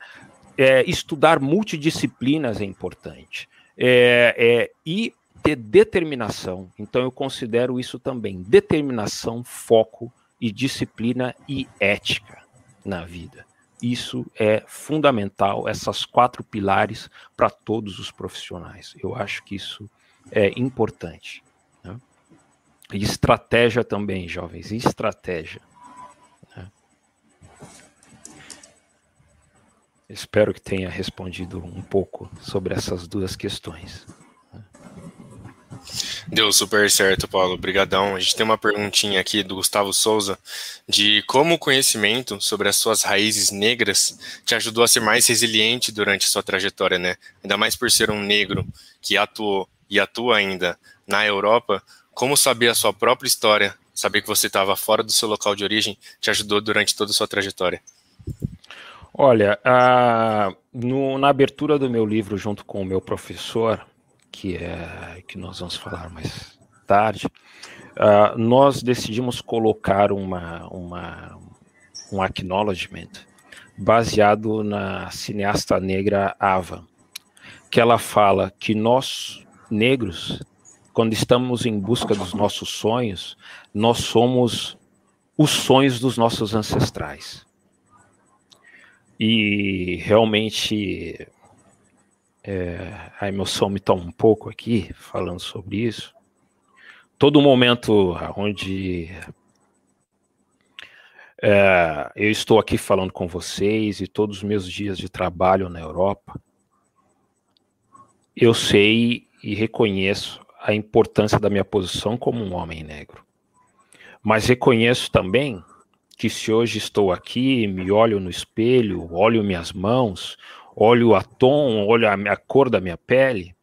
É, estudar multidisciplinas é importante. É, é, e ter determinação. Então, eu considero isso também: determinação, foco e disciplina e ética na vida. Isso é fundamental, essas quatro pilares para todos os profissionais. Eu acho que isso é importante. Né? E estratégia também, jovens, estratégia. Espero que tenha respondido um pouco sobre essas duas questões. Deu super certo, Paulo. Obrigadão. A gente tem uma perguntinha aqui do Gustavo Souza de como o conhecimento sobre as suas raízes negras te ajudou a ser mais resiliente durante a sua trajetória, né? Ainda mais por ser um negro que atuou e atua ainda na Europa. Como saber a sua própria história, saber que você estava fora do seu local de origem, te ajudou durante toda a sua trajetória? Olha, a, no, na abertura do meu livro, junto com o meu professor, que é que nós vamos falar mais tarde, uh, nós decidimos colocar uma, uma, um acknowledgement baseado na cineasta negra Ava, que ela fala que nós, negros, quando estamos em busca dos nossos sonhos, nós somos os sonhos dos nossos ancestrais. E realmente é, a emoção me toma um pouco aqui, falando sobre isso. Todo momento onde é, eu estou aqui falando com vocês e todos os meus dias de trabalho na Europa, eu sei e reconheço a importância da minha posição como um homem negro. Mas reconheço também que se hoje estou aqui, me olho no espelho, olho minhas mãos, olho a tom, olho a, a cor da minha pele,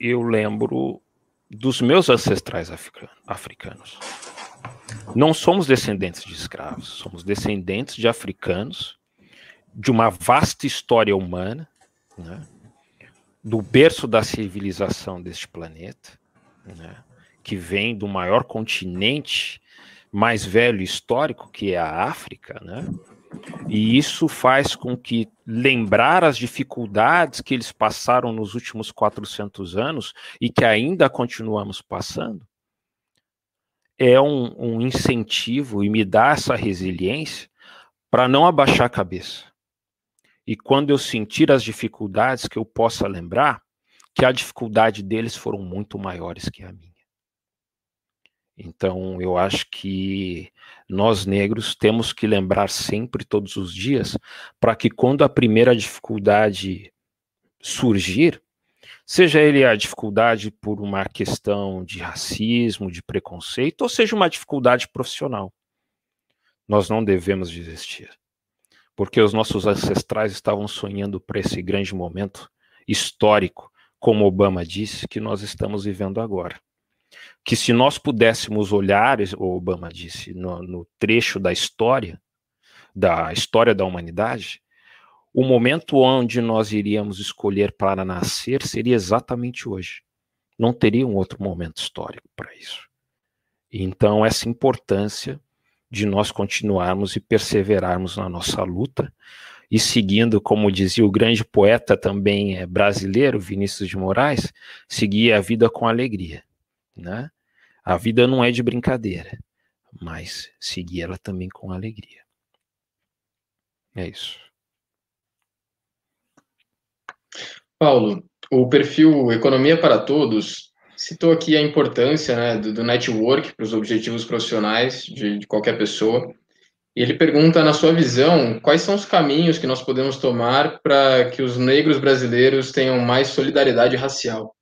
eu lembro dos meus ancestrais africanos. Não somos descendentes de escravos, somos descendentes de africanos de uma vasta história humana, né? do berço da civilização deste planeta, né? que vem do maior continente mais velho histórico, que é a África, né? E isso faz com que lembrar as dificuldades que eles passaram nos últimos 400 anos e que ainda continuamos passando é um, um incentivo e me dá essa resiliência para não abaixar a cabeça. E quando eu sentir as dificuldades, que eu possa lembrar que a dificuldade deles foram muito maiores que a minha. Então, eu acho que nós negros temos que lembrar sempre, todos os dias, para que quando a primeira dificuldade surgir, seja ele a dificuldade por uma questão de racismo, de preconceito, ou seja uma dificuldade profissional, nós não devemos desistir. Porque os nossos ancestrais estavam sonhando para esse grande momento histórico, como Obama disse, que nós estamos vivendo agora que se nós pudéssemos olhar, o Obama disse, no, no trecho da história, da história da humanidade, o momento onde nós iríamos escolher para nascer seria exatamente hoje. Não teria um outro momento histórico para isso. Então, essa importância de nós continuarmos e perseverarmos na nossa luta e seguindo, como dizia o grande poeta também é, brasileiro, Vinícius de Moraes, seguir a vida com alegria né? A vida não é de brincadeira, mas seguir ela também com alegria. É isso. Paulo, o perfil Economia para Todos citou aqui a importância né, do, do network para os objetivos profissionais de, de qualquer pessoa. Ele pergunta, na sua visão, quais são os caminhos que nós podemos tomar para que os negros brasileiros tenham mais solidariedade racial?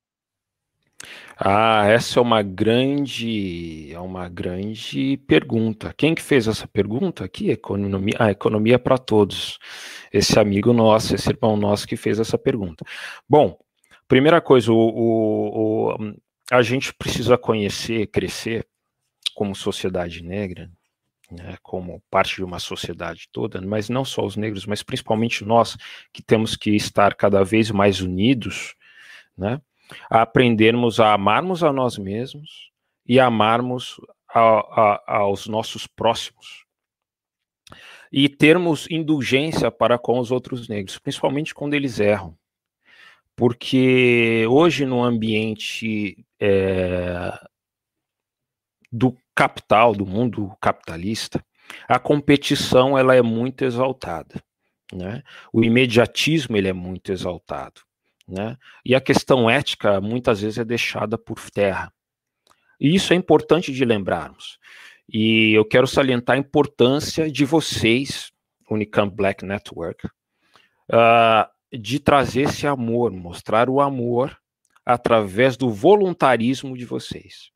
Ah, essa é uma grande, é uma grande pergunta. Quem que fez essa pergunta aqui? Economia, ah, economia para todos. Esse amigo nosso, esse irmão nosso que fez essa pergunta. Bom, primeira coisa, o, o, o a gente precisa conhecer, crescer como sociedade negra, né, como parte de uma sociedade toda, mas não só os negros, mas principalmente nós que temos que estar cada vez mais unidos, né? A aprendermos a amarmos a nós mesmos e amarmos a, a, aos nossos próximos. E termos indulgência para com os outros negros, principalmente quando eles erram. Porque hoje, no ambiente é, do capital, do mundo capitalista, a competição ela é muito exaltada. Né? O imediatismo ele é muito exaltado. Né? E a questão ética muitas vezes é deixada por terra. E isso é importante de lembrarmos. E eu quero salientar a importância de vocês, Unicamp Black Network, uh, de trazer esse amor, mostrar o amor através do voluntarismo de vocês.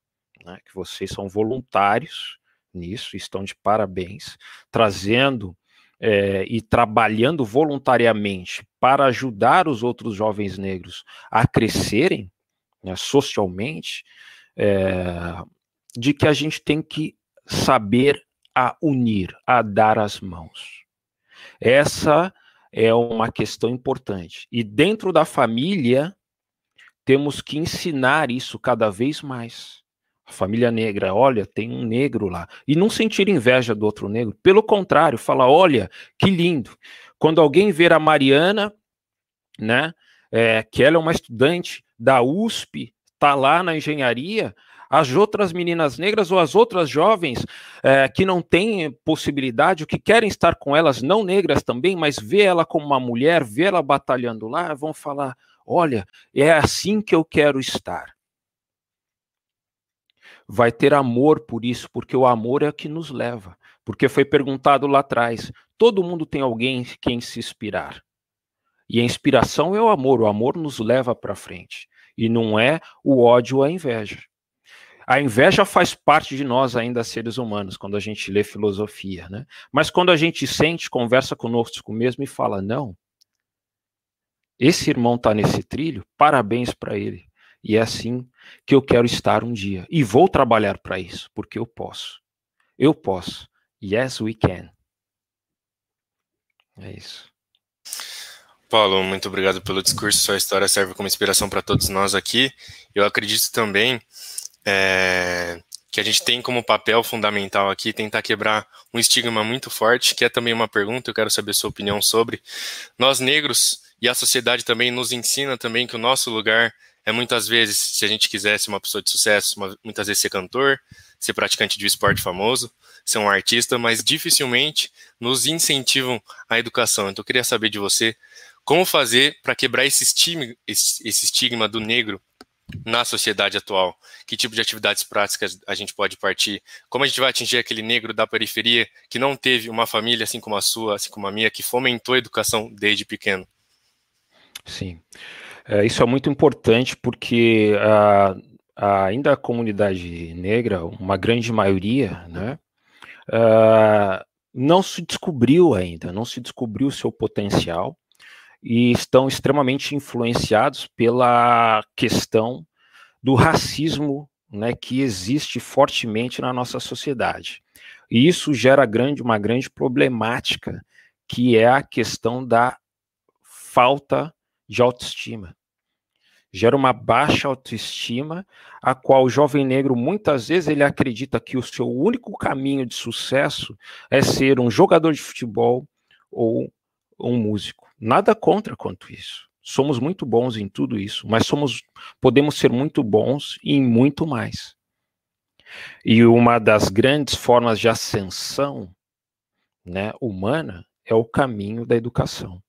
Né? Que vocês são voluntários nisso, estão de parabéns, trazendo é, e trabalhando voluntariamente para ajudar os outros jovens negros a crescerem né, socialmente, é, de que a gente tem que saber a unir, a dar as mãos. Essa é uma questão importante. E dentro da família, temos que ensinar isso cada vez mais a família negra, olha, tem um negro lá. E não sentir inveja do outro negro. Pelo contrário, falar, olha, que lindo. Quando alguém ver a Mariana, né, é, que ela é uma estudante da USP, está lá na engenharia, as outras meninas negras ou as outras jovens é, que não têm possibilidade, ou que querem estar com elas, não negras também, mas vê ela como uma mulher, vê ela batalhando lá, vão falar: olha, é assim que eu quero estar vai ter amor por isso, porque o amor é o que nos leva. Porque foi perguntado lá atrás: todo mundo tem alguém quem se inspirar. E a inspiração é o amor, o amor nos leva para frente. E não é o ódio a inveja. A inveja faz parte de nós ainda, seres humanos, quando a gente lê filosofia, né? Mas quando a gente sente, conversa conosco mesmo e fala: não, esse irmão está nesse trilho, parabéns para ele. E é assim que eu quero estar um dia. E vou trabalhar para isso, porque eu posso. Eu posso. Yes, we can. É isso. Paulo, muito obrigado pelo discurso. Sua história serve como inspiração para todos nós aqui. Eu acredito também é, que a gente tem como papel fundamental aqui tentar quebrar um estigma muito forte, que é também uma pergunta, eu quero saber sua opinião sobre. Nós negros e a sociedade também nos ensina também que o nosso lugar é muitas vezes, se a gente quisesse uma pessoa de sucesso, uma, muitas vezes ser cantor, ser praticante de um esporte famoso, ser um artista, mas dificilmente nos incentivam à educação. Então eu queria saber de você como fazer para quebrar esse estigma, esse, esse estigma do negro na sociedade atual? Que tipo de atividades práticas a gente pode partir? Como a gente vai atingir aquele negro da periferia que não teve uma família assim como a sua, assim como a minha, que fomentou a educação desde pequeno? Sim, é, isso é muito importante porque a, a, ainda a comunidade negra, uma grande maioria, né, uh, não se descobriu ainda, não se descobriu o seu potencial e estão extremamente influenciados pela questão do racismo né, que existe fortemente na nossa sociedade. E isso gera grande, uma grande problemática, que é a questão da falta de autoestima. Gera uma baixa autoestima, a qual o jovem negro muitas vezes ele acredita que o seu único caminho de sucesso é ser um jogador de futebol ou um músico. Nada contra quanto isso. Somos muito bons em tudo isso, mas somos podemos ser muito bons em muito mais. E uma das grandes formas de ascensão né, humana é o caminho da educação.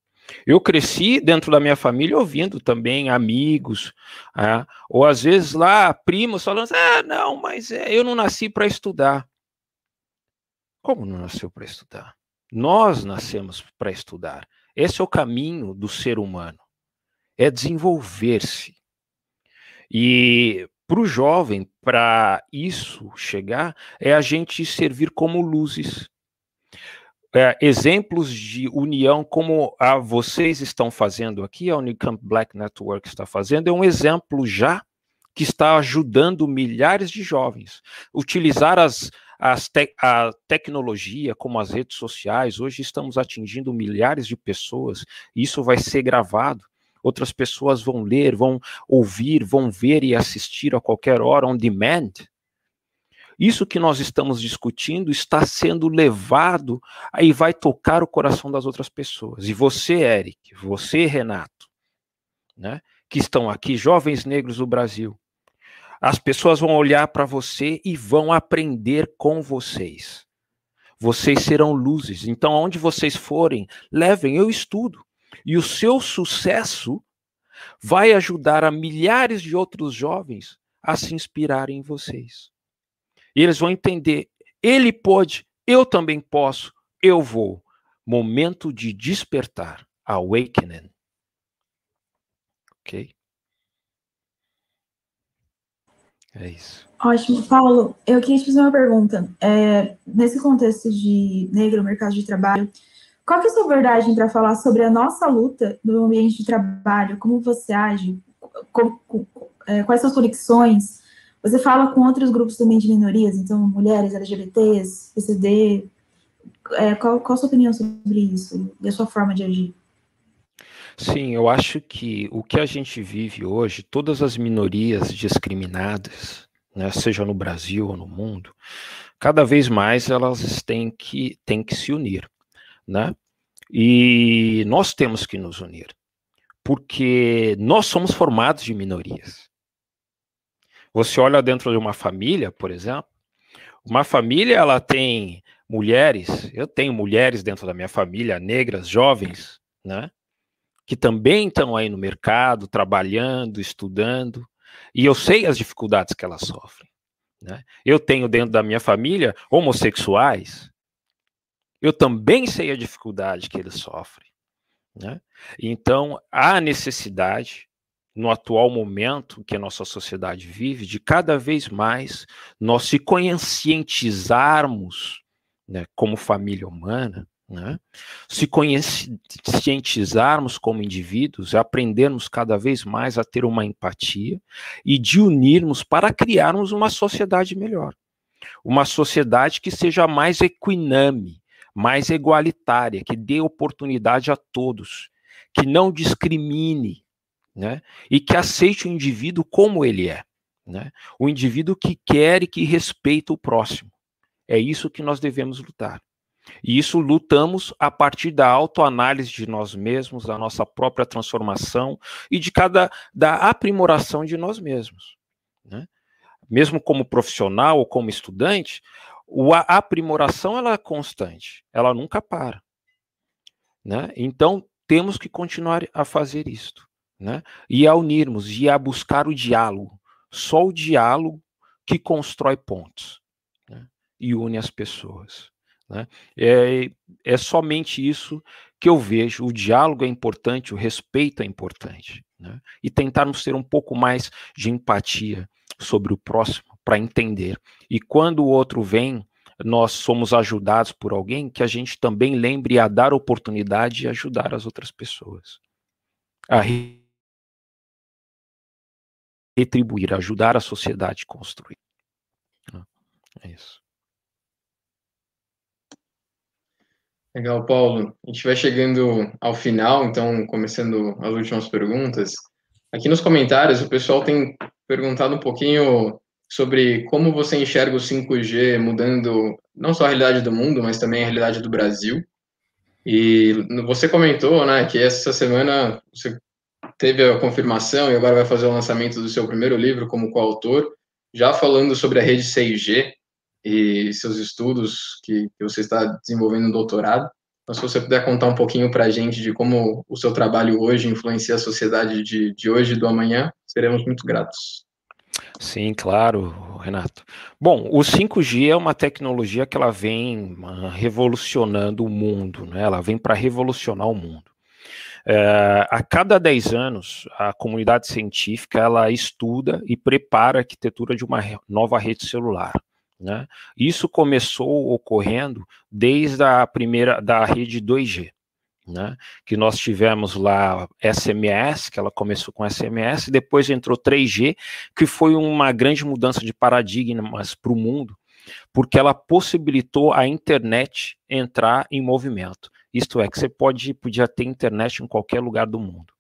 Eu cresci dentro da minha família ouvindo também amigos, ah, ou às vezes lá primos falando: ah, não, mas é, eu não nasci para estudar. Como não nasceu para estudar? Nós nascemos para estudar. Esse é o caminho do ser humano, é desenvolver-se. E para o jovem, para isso chegar, é a gente servir como luzes. É, exemplos de união, como a vocês estão fazendo aqui, a Unicamp Black Network está fazendo, é um exemplo já que está ajudando milhares de jovens. Utilizar as, te a tecnologia, como as redes sociais, hoje estamos atingindo milhares de pessoas, isso vai ser gravado. Outras pessoas vão ler, vão ouvir, vão ver e assistir a qualquer hora on demand. Isso que nós estamos discutindo está sendo levado aí vai tocar o coração das outras pessoas. E você, Eric, você, Renato, né, que estão aqui, jovens negros do Brasil, as pessoas vão olhar para você e vão aprender com vocês. Vocês serão luzes. Então, aonde vocês forem, levem, eu estudo. E o seu sucesso vai ajudar a milhares de outros jovens a se inspirarem em vocês. E eles vão entender: ele pode, eu também posso, eu vou. Momento de despertar, awakening. Ok? É isso. Ótimo. Paulo, eu queria te fazer uma pergunta. É, nesse contexto de negro, mercado de trabalho, qual é a sua abordagem para falar sobre a nossa luta no ambiente de trabalho? Como você age? Com, com, é, quais suas conexões? Você fala com outros grupos também de minorias, então mulheres, LGBTs, PCD. É, qual, qual a sua opinião sobre isso e a sua forma de agir? Sim, eu acho que o que a gente vive hoje, todas as minorias discriminadas, né, seja no Brasil ou no mundo, cada vez mais elas têm que, têm que se unir, né? E nós temos que nos unir, porque nós somos formados de minorias. Você olha dentro de uma família, por exemplo, uma família ela tem mulheres, eu tenho mulheres dentro da minha família, negras, jovens, né? que também estão aí no mercado, trabalhando, estudando, e eu sei as dificuldades que elas sofrem. Né? Eu tenho dentro da minha família homossexuais, eu também sei a dificuldade que eles sofrem. Né? Então, há necessidade, no atual momento que a nossa sociedade vive, de cada vez mais nós se conscientizarmos né, como família humana né? Se conscientizarmos como indivíduos, aprendermos cada vez mais a ter uma empatia e de unirmos para criarmos uma sociedade melhor. Uma sociedade que seja mais equiname, mais igualitária, que dê oportunidade a todos, que não discrimine, né? E que aceite o indivíduo como ele é, né? O indivíduo que quer e que respeita o próximo. É isso que nós devemos lutar. E isso lutamos a partir da autoanálise de nós mesmos, da nossa própria transformação e de cada da aprimoração de nós mesmos. Né? Mesmo como profissional ou como estudante, a aprimoração ela é constante, ela nunca para. Né? Então temos que continuar a fazer isto, né? E a unirmos e a buscar o diálogo. Só o diálogo que constrói pontos né? e une as pessoas. Né? É, é somente isso que eu vejo. O diálogo é importante, o respeito é importante. Né? E tentarmos ter um pouco mais de empatia sobre o próximo para entender. E quando o outro vem, nós somos ajudados por alguém, que a gente também lembre a dar oportunidade e ajudar as outras pessoas. A retribuir, ajudar a sociedade a construir. É isso. Legal, Paulo. A gente vai chegando ao final, então, começando as últimas perguntas. Aqui nos comentários, o pessoal tem perguntado um pouquinho sobre como você enxerga o 5G mudando não só a realidade do mundo, mas também a realidade do Brasil. E você comentou, né, que essa semana você teve a confirmação e agora vai fazer o lançamento do seu primeiro livro como coautor, já falando sobre a rede 6G e seus estudos que, que você está desenvolvendo no doutorado. Então, se você puder contar um pouquinho para a gente de como o seu trabalho hoje influencia a sociedade de, de hoje e do amanhã, seremos muito gratos. Sim, claro, Renato. Bom, o 5G é uma tecnologia que ela vem ah, revolucionando o mundo, né? ela vem para revolucionar o mundo. É, a cada 10 anos, a comunidade científica ela estuda e prepara a arquitetura de uma nova rede celular. Né? Isso começou ocorrendo desde a primeira da rede 2G. Né, que nós tivemos lá SMS, que ela começou com SMS, depois entrou 3G, que foi uma grande mudança de paradigmas para o mundo, porque ela possibilitou a internet entrar em movimento. Isto é, que você pode, podia ter internet em qualquer lugar do mundo.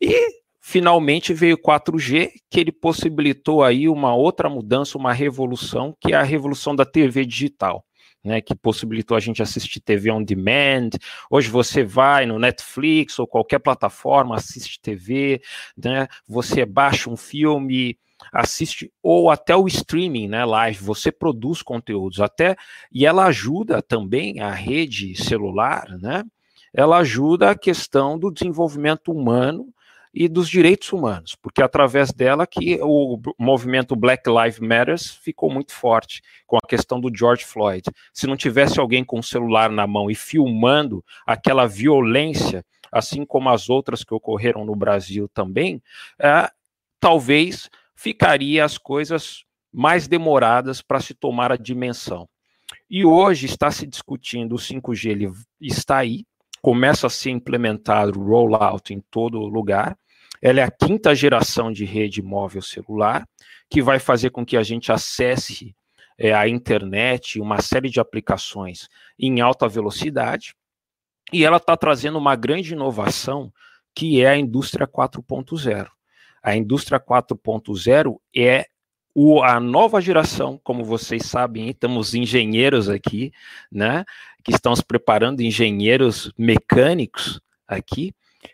E Finalmente veio o 4G, que ele possibilitou aí uma outra mudança, uma revolução, que é a revolução da TV digital. Né, que possibilitou a gente assistir TV on demand. Hoje você vai no Netflix ou qualquer plataforma, assiste TV, né, você baixa um filme, assiste ou até o streaming, né, live, você produz conteúdos até e ela ajuda também a rede celular, né? Ela ajuda a questão do desenvolvimento humano e dos direitos humanos, porque é através dela que o movimento Black Lives Matter ficou muito forte, com a questão do George Floyd. Se não tivesse alguém com o celular na mão e filmando aquela violência, assim como as outras que ocorreram no Brasil também, é, talvez ficaria as coisas mais demoradas para se tomar a dimensão. E hoje está se discutindo o 5G, ele está aí, começa a ser implementado o rollout em todo lugar, ela é a quinta geração de rede móvel celular, que vai fazer com que a gente acesse é, a internet, uma série de aplicações em alta velocidade. E ela está trazendo uma grande inovação, que é a indústria 4.0. A indústria 4.0 é o, a nova geração, como vocês sabem, temos engenheiros aqui, né, que estão se preparando, engenheiros mecânicos aqui,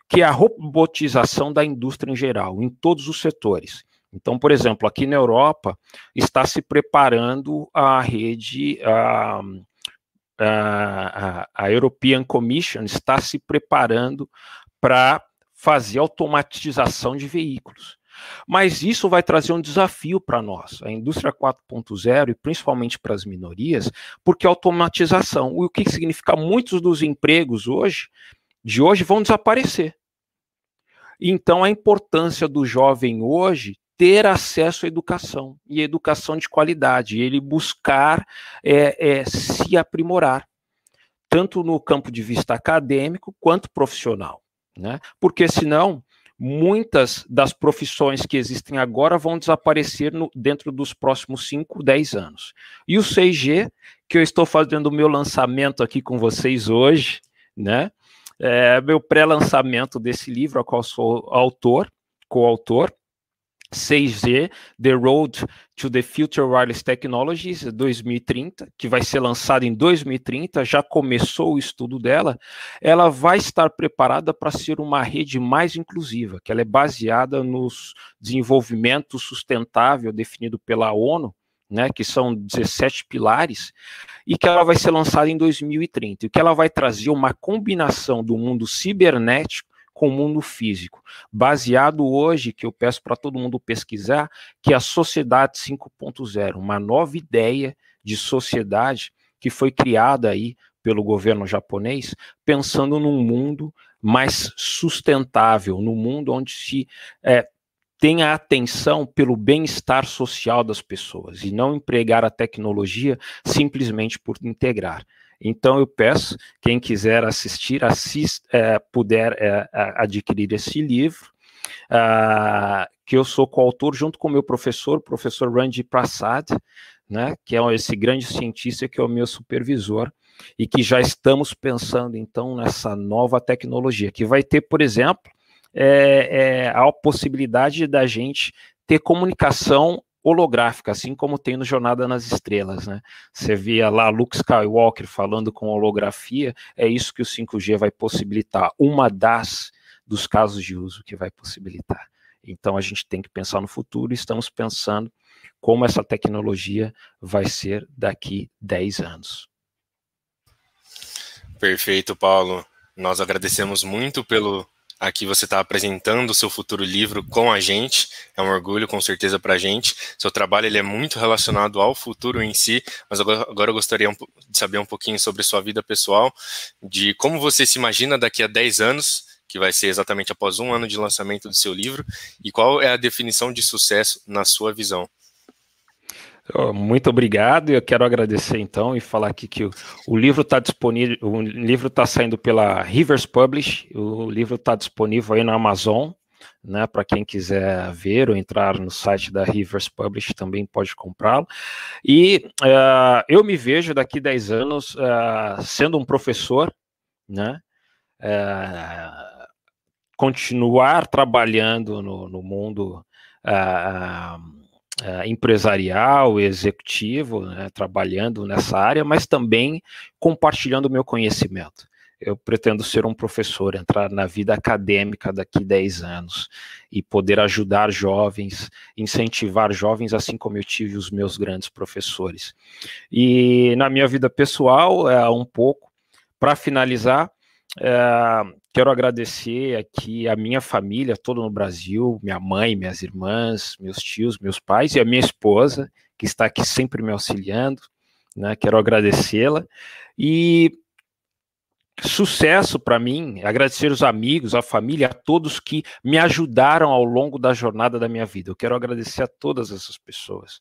que é a robotização da indústria em geral, em todos os setores. Então, por exemplo, aqui na Europa está se preparando a rede, a, a, a European Commission está se preparando para fazer automatização de veículos. Mas isso vai trazer um desafio para nós, a indústria 4.0 e principalmente para as minorias, porque automatização, o que significa muitos dos empregos hoje de hoje vão desaparecer. Então, a importância do jovem hoje ter acesso à educação e educação de qualidade, ele buscar é, é, se aprimorar, tanto no campo de vista acadêmico quanto profissional, né? Porque senão muitas das profissões que existem agora vão desaparecer no, dentro dos próximos 5, 10 anos. E o 6G, que eu estou fazendo o meu lançamento aqui com vocês hoje, né? é, meu pré-lançamento desse livro, a qual sou autor, coautor, 6G, The Road to the Future Wireless Technologies 2030, que vai ser lançada em 2030, já começou o estudo dela, ela vai estar preparada para ser uma rede mais inclusiva, que ela é baseada nos desenvolvimento sustentável definido pela ONU, né, que são 17 pilares, e que ela vai ser lançada em 2030, e que ela vai trazer uma combinação do mundo cibernético com o mundo físico, baseado hoje, que eu peço para todo mundo pesquisar, que é a Sociedade 5.0, uma nova ideia de sociedade que foi criada aí pelo governo japonês, pensando num mundo mais sustentável, num mundo onde se é, tenha atenção pelo bem-estar social das pessoas e não empregar a tecnologia simplesmente por integrar. Então eu peço, quem quiser assistir, assist, é, puder é, adquirir esse livro, uh, que eu sou coautor junto com meu professor, o professor Randy Prasad, né, que é esse grande cientista que é o meu supervisor, e que já estamos pensando então nessa nova tecnologia, que vai ter, por exemplo, é, é, a possibilidade da gente ter comunicação holográfica, assim como tem no Jornada nas Estrelas, né? Você via lá Luke Skywalker falando com holografia, é isso que o 5G vai possibilitar, uma das dos casos de uso que vai possibilitar. Então a gente tem que pensar no futuro e estamos pensando como essa tecnologia vai ser daqui 10 anos. Perfeito, Paulo. Nós agradecemos muito pelo Aqui você está apresentando o seu futuro livro com a gente, é um orgulho com certeza para a gente. Seu trabalho ele é muito relacionado ao futuro em si, mas agora, agora eu gostaria de saber um pouquinho sobre sua vida pessoal, de como você se imagina daqui a 10 anos, que vai ser exatamente após um ano de lançamento do seu livro, e qual é a definição de sucesso na sua visão. Muito obrigado. Eu quero agradecer então e falar aqui que o, o livro está disponível. O livro está saindo pela Rivers Publish. O livro está disponível aí na Amazon, né? Para quem quiser ver ou entrar no site da Rivers Publish também pode comprá-lo. E uh, eu me vejo daqui 10 anos uh, sendo um professor, né? Uh, continuar trabalhando no, no mundo. Uh, empresarial, executivo, né, trabalhando nessa área, mas também compartilhando o meu conhecimento. Eu pretendo ser um professor, entrar na vida acadêmica daqui 10 anos e poder ajudar jovens, incentivar jovens, assim como eu tive os meus grandes professores. E na minha vida pessoal, é um pouco, para finalizar, é, quero agradecer aqui a minha família toda no Brasil, minha mãe, minhas irmãs, meus tios, meus pais e a minha esposa, que está aqui sempre me auxiliando. Né? Quero agradecê-la. E sucesso para mim, agradecer os amigos, a família, a todos que me ajudaram ao longo da jornada da minha vida. Eu quero agradecer a todas essas pessoas.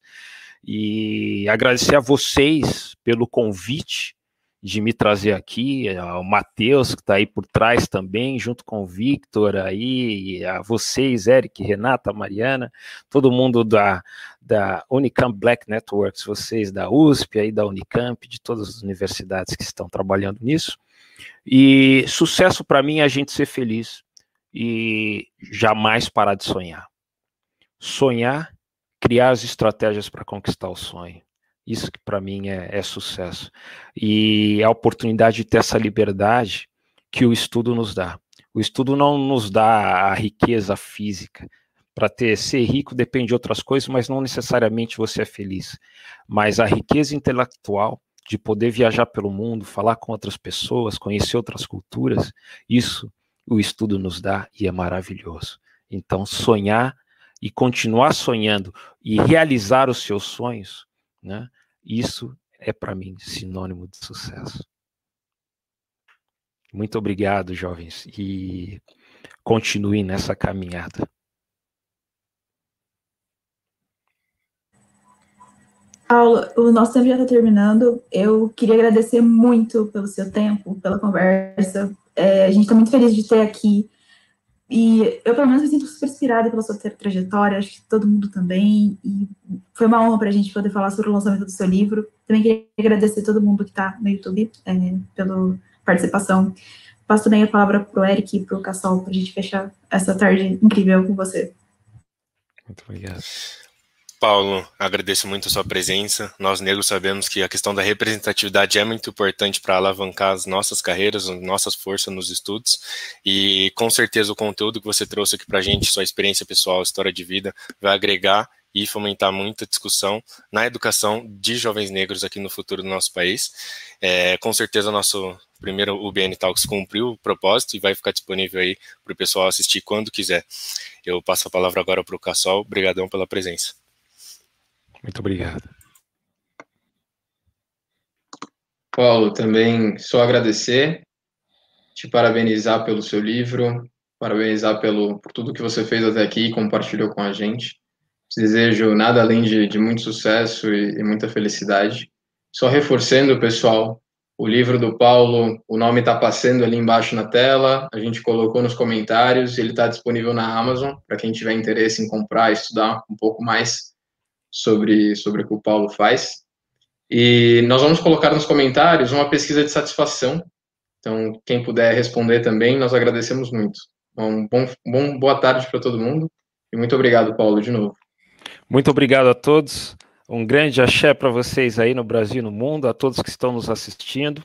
E agradecer a vocês pelo convite de me trazer aqui, é, o Matheus, que está aí por trás também, junto com o Victor aí, a vocês, Eric, Renata, Mariana, todo mundo da, da Unicamp Black Networks, vocês da USP, aí da Unicamp, de todas as universidades que estão trabalhando nisso. E sucesso para mim é a gente ser feliz e jamais parar de sonhar. Sonhar, criar as estratégias para conquistar o sonho isso que para mim é, é, sucesso. E a oportunidade de ter essa liberdade que o estudo nos dá. O estudo não nos dá a riqueza física. Para ter ser rico depende de outras coisas, mas não necessariamente você é feliz. Mas a riqueza intelectual de poder viajar pelo mundo, falar com outras pessoas, conhecer outras culturas, isso o estudo nos dá e é maravilhoso. Então, sonhar e continuar sonhando e realizar os seus sonhos, né? Isso é para mim sinônimo de sucesso. Muito obrigado, jovens, e continuem nessa caminhada. Paulo, o nosso tempo já está terminando. Eu queria agradecer muito pelo seu tempo, pela conversa. É, a gente está muito feliz de ter aqui e eu, pelo menos, me sinto super inspirada pela sua trajetória, acho que todo mundo também. E foi uma honra para a gente poder falar sobre o lançamento do seu livro. Também queria agradecer todo mundo que está no YouTube é, pela participação. passo também a palavra para o Eric e para o Cassol para a gente fechar essa tarde incrível com você. Muito obrigado. Paulo, agradeço muito a sua presença. Nós negros sabemos que a questão da representatividade é muito importante para alavancar as nossas carreiras, as nossas forças nos estudos. E com certeza o conteúdo que você trouxe aqui para a gente, sua experiência pessoal, história de vida, vai agregar e fomentar muita discussão na educação de jovens negros aqui no futuro do nosso país. É, com certeza, nosso primeiro UBN Talks cumpriu o propósito e vai ficar disponível aí para o pessoal assistir quando quiser. Eu passo a palavra agora para o Cassol. Obrigadão pela presença. Muito obrigado. Paulo, também só agradecer, te parabenizar pelo seu livro, parabenizar pelo, por tudo que você fez até aqui e compartilhou com a gente. Te desejo nada além de, de muito sucesso e, e muita felicidade. Só reforçando, pessoal, o livro do Paulo, o nome está passando ali embaixo na tela, a gente colocou nos comentários, ele está disponível na Amazon, para quem tiver interesse em comprar, estudar um pouco mais sobre, sobre o que o Paulo faz. E nós vamos colocar nos comentários uma pesquisa de satisfação. Então, quem puder responder também, nós agradecemos muito. Um bom, bom boa tarde para todo mundo e muito obrigado, Paulo, de novo. Muito obrigado a todos. Um grande axé para vocês aí no Brasil e no mundo, a todos que estão nos assistindo.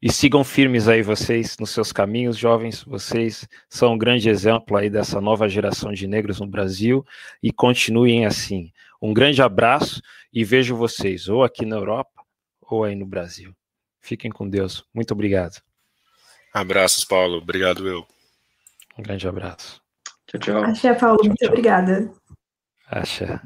E sigam firmes aí vocês nos seus caminhos, jovens. Vocês são um grande exemplo aí dessa nova geração de negros no Brasil e continuem assim. Um grande abraço e vejo vocês ou aqui na Europa ou aí no Brasil. Fiquem com Deus. Muito obrigado. Abraços, Paulo. Obrigado, eu. Um grande abraço. Tchau, tchau. Axé, Paulo. Tchau, muito tchau. obrigada. Axé.